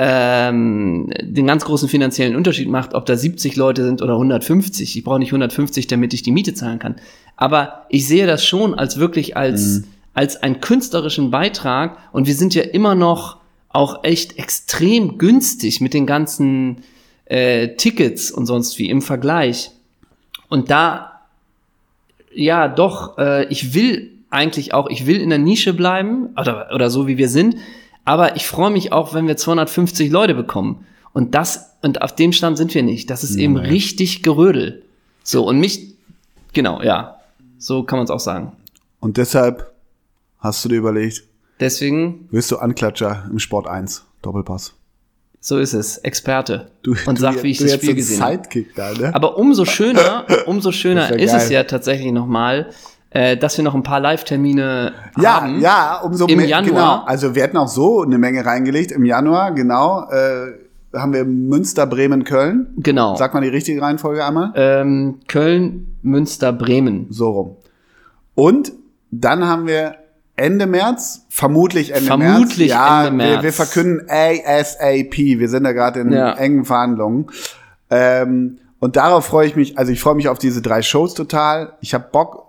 ähm, den ganz großen finanziellen Unterschied macht, ob da 70 Leute sind oder 150. Ich brauche nicht 150, damit ich die Miete zahlen kann. Aber ich sehe das schon als wirklich als, als einen künstlerischen Beitrag und wir sind ja immer noch auch echt extrem günstig mit den ganzen äh, Tickets und sonst wie im Vergleich. Und da, ja, doch, äh, ich will eigentlich auch, ich will in der Nische bleiben oder, oder so wie wir sind, Aber ich freue mich auch, wenn wir 250 Leute bekommen. Und das, und auf dem Stand sind wir nicht. Das ist eben Nein. richtig Gerödel. So, und mich, genau, ja. So kann man es auch sagen. Und deshalb hast du dir überlegt, Deswegen, wirst du Anklatscher im Sport 1, Doppelpass. so ist es. Experte. Du, und du, sag, wie ich du das Spiel gesehen habe. Sidekick da, ne? Aber umso schöner, umso schöner ist es geil. ja tatsächlich nochmal, äh, dass wir noch ein paar Live-Termine Ja, haben. ja, umso Im mehr. Januar. Genau. Also wir hätten auch so eine Menge reingelegt. Im Januar, genau, äh, haben wir Münster, Bremen, Köln. Genau. Sag mal die richtige Reihenfolge einmal. Ähm, Köln, Münster, Bremen. So rum. Und dann haben wir Ende März, vermutlich Ende März. Vermutlich ja, Ende Wir, März. wir verkünden ASAP. Wir sind da gerade in Ja. engen Verhandlungen. Ähm, und darauf freue ich mich, also ich freue mich auf diese drei Shows total. Ich habe Bock,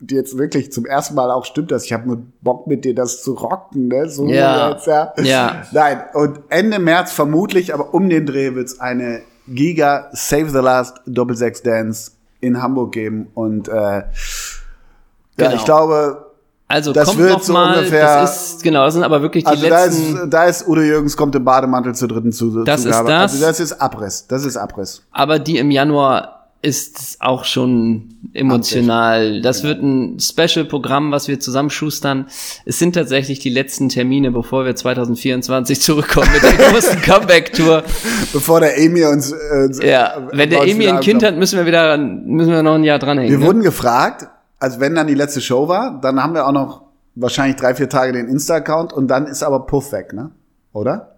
die jetzt wirklich zum ersten Mal auch stimmt das. Ich habe Bock mit dir das zu rocken, ne? So Ja. jetzt, ja. Ja. Nein, und Ende März vermutlich, aber um den Dreh wird's eine Giga Save the Last Doppelsechs Dance in Hamburg geben. Und äh, ja, Genau. ich glaube, Also Das kommt wird so mal, ungefähr- das ist, genau, das sind aber wirklich die also da letzten, ist, da ist Udo Jürgens kommt im Bademantel zur dritten Zu Das ist Zugabe. das. Also das ist Abriss. Das ist Abriss. aber die im Januar ist auch schon emotional. Das wird ein Special-Programm, was wir zusammenschustern. Es sind tatsächlich die letzten Termine, bevor wir 2024 zurückkommen mit der großen Comeback-Tour. Bevor der Emir uns. Äh, Ja, wenn der Emi ein Kind hat, müssen wir wieder, müssen wir noch ein Jahr dranhängen. Wir ne? wurden gefragt, also wenn dann die letzte Show war, dann haben wir auch noch wahrscheinlich drei, vier Tage den Insta-Account und dann ist aber Puff weg, ne? Oder?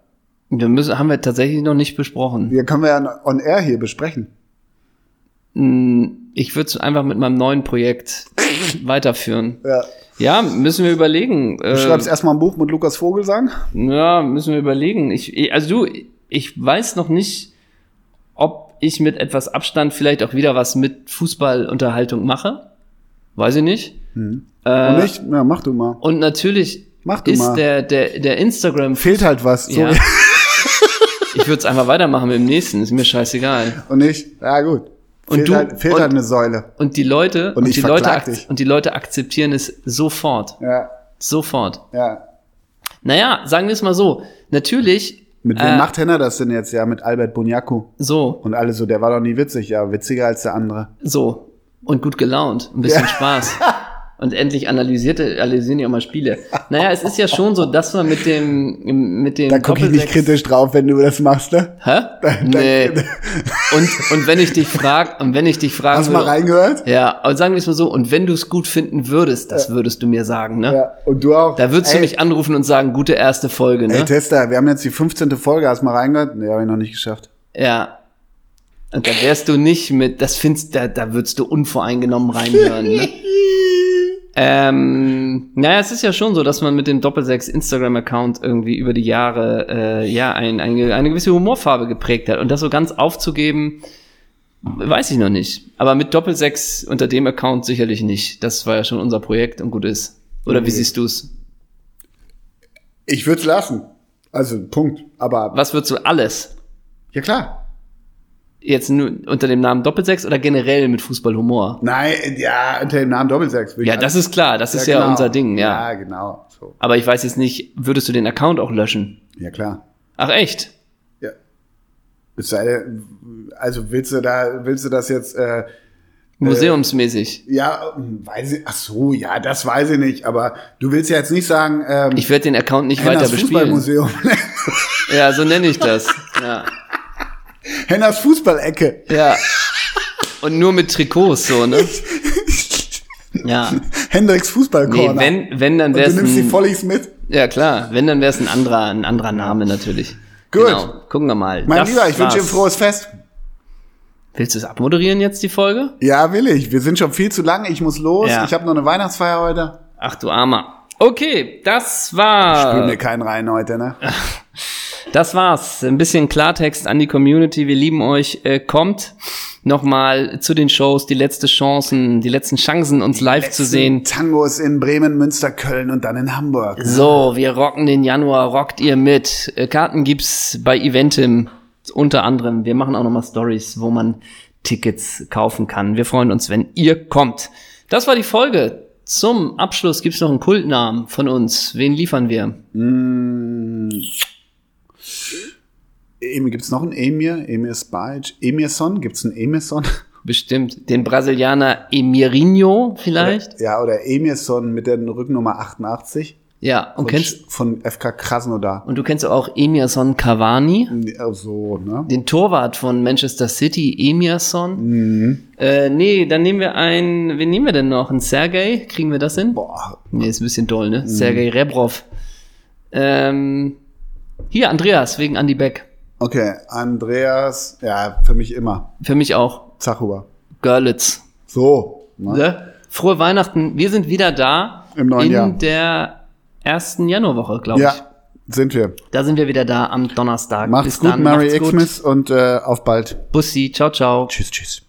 wir müssen, haben wir tatsächlich noch nicht besprochen. Wir können wir ja on air hier besprechen. Ich würde es einfach mit meinem neuen Projekt weiterführen. Ja. Ja, müssen wir überlegen. Du schreibst Äh, erstmal ein Buch mit Lukas Vogelsang. ja, müssen wir überlegen. Ich, ich- also du, ich weiß noch nicht, ob ich mit etwas Abstand vielleicht auch wieder was mit Fußballunterhaltung mache. Weiß ich nicht. Und Äh, nicht? Ja, mach du mal. und natürlich Mach du ist mal. der, der, der Instagram. Fehlt halt was. Ja. ich würde es einfach weitermachen mit dem nächsten, ist mir scheißegal. Und nicht? Ja, gut. Und fehlt du- halt, fehlt und- halt eine Säule. Und die Leute, Und ich die Leute, dich. und die Leute akzeptieren es sofort. Ja, Sofort. ja. Naja, sagen wir es mal so. Natürlich, Mit wem Äh. macht Henner das denn jetzt? Ja, mit Albert Bunyaku. so, Und alle so, der war doch nie witzig. Ja, witziger als der andere. so. Und gut gelaunt. Ein bisschen Ja. Spaß. Und endlich analysierte, analysieren die auch mal Spiele. Naja, es ist ja schon so, dass man mit dem, mit dem Da gucke ich nicht kritisch drauf, wenn du das machst, ne? Hä? Nee. Und, und wenn ich dich frag, und wenn ich dich fragen Hast du mal reingehört? Ja, und sagen wir es mal so, und wenn du es gut finden würdest, das würdest du mir sagen, ne? Ja, und du auch. Da würdest du Ey, mich anrufen und sagen, gute erste Folge, ne? Ey, Tester, wir haben jetzt die 15. Folge. Hast du mal reingehört? Nee, habe ich noch nicht geschafft. Ja. Und da wärst du nicht mit, das findest da, da würdest du unvoreingenommen reinhören, ne? Ähm, naja, es ist ja schon so, dass man mit dem Doppelsechs Instagram-Account irgendwie über die Jahre äh, ja ein, eine, eine gewisse Humorfarbe geprägt hat. Und das so ganz aufzugeben, weiß ich noch nicht. Aber mit Doppelsechs unter dem Account sicherlich nicht. Das war ja schon unser Projekt und gut ist. Oder wie siehst du's? Ich würde es lassen. Also, Punkt. Aber, Was würdest du alles? ja klar. Jetzt nur unter dem Namen Doppelsechs oder generell mit Fußballhumor? Nein, ja, unter dem Namen Doppelsechs. Ja, das ist klar, das ist Ja, ja genau. unser Ding, ja. Ja, genau. So. Aber ich weiß jetzt nicht, würdest du den Account auch löschen? Ja, klar. Ach echt? Ja. Es sei denn, also willst du da, willst du das jetzt, äh, Museumsmäßig. ja, weiß ich, ach so, ja, das weiß ich nicht, aber du willst ja jetzt nicht sagen, ähm, Ich werde den Account nicht weiter bespielen. Fußballmuseum. Ja, so nenne ich das. Ja. Henners Fußballecke. ja. Und nur mit Trikots so, ne? Ja. Hendricks Nee, Fußballcorner. wenn, wenn, dann Und wär's du nimmst die Volleys mit. Ja, klar. Wenn, dann wär's ein anderer, ein anderer Name natürlich. Gut. Genau. Gucken wir mal. Mein Das Lieber, ich wünsche dir ein frohes Fest. Willst du es abmoderieren jetzt, die Folge? Ja, will ich. Wir sind schon viel zu lang. Ich muss los. Ja. Ich habe noch eine Weihnachtsfeier heute. Ach du Armer. Okay, das Spül war. mir keinen rein heute, ne? Das war's. Ein bisschen Klartext an die Community. Wir lieben euch. Äh, kommt nochmal zu den Shows, die letzte Chancen, die letzten Chancen, uns live zu sehen. Tangos in Bremen, Münster, Köln und dann in Hamburg. So, wir rocken den Januar, rockt ihr mit. Äh, Karten gibt's bei Eventim unter anderem. Wir machen auch nochmal Stories, wo man Tickets kaufen kann. Wir freuen uns, wenn ihr kommt. Das war die Folge. Zum Abschluss gibt's noch einen Kultnamen von uns. Wen liefern wir? Mm, Emir, gibt's noch einen Emir? Emir Spajic? Emirson? Gibt's einen Emirson? Bestimmt. Den Brasilianer Emirinho vielleicht? Ja, oder Emirson mit der Rücknummer 88. Ja, und Von, kennst, von FK Krasnodar. und du kennst auch Emerson Cavani, So, ne? den Torwart von Manchester City, Emerson. Mhm. Äh, nee, dann nehmen wir einen, wen nehmen wir denn noch? Ein Sergei? Kriegen wir das hin? Boah, Nee, ist ein bisschen doll, Mhm. ne? Sergei Rebrov. Ähm, hier, Andreas, wegen Andy Beck. okay. Andreas, ja, für mich immer. Für mich auch. Zachua. Görlitz. So. Ne? Ne? Frohe Weihnachten. Wir sind wieder da. Im neuen in Jahr. der ersten Januarwoche, glaube ich. Ja, sind wir. Da sind wir wieder da am Donnerstag. Macht's Bis gut, dann. Gut. Xmas und äh, auf bald. Bussi. Ciao, ciao. Tschüss, tschüss.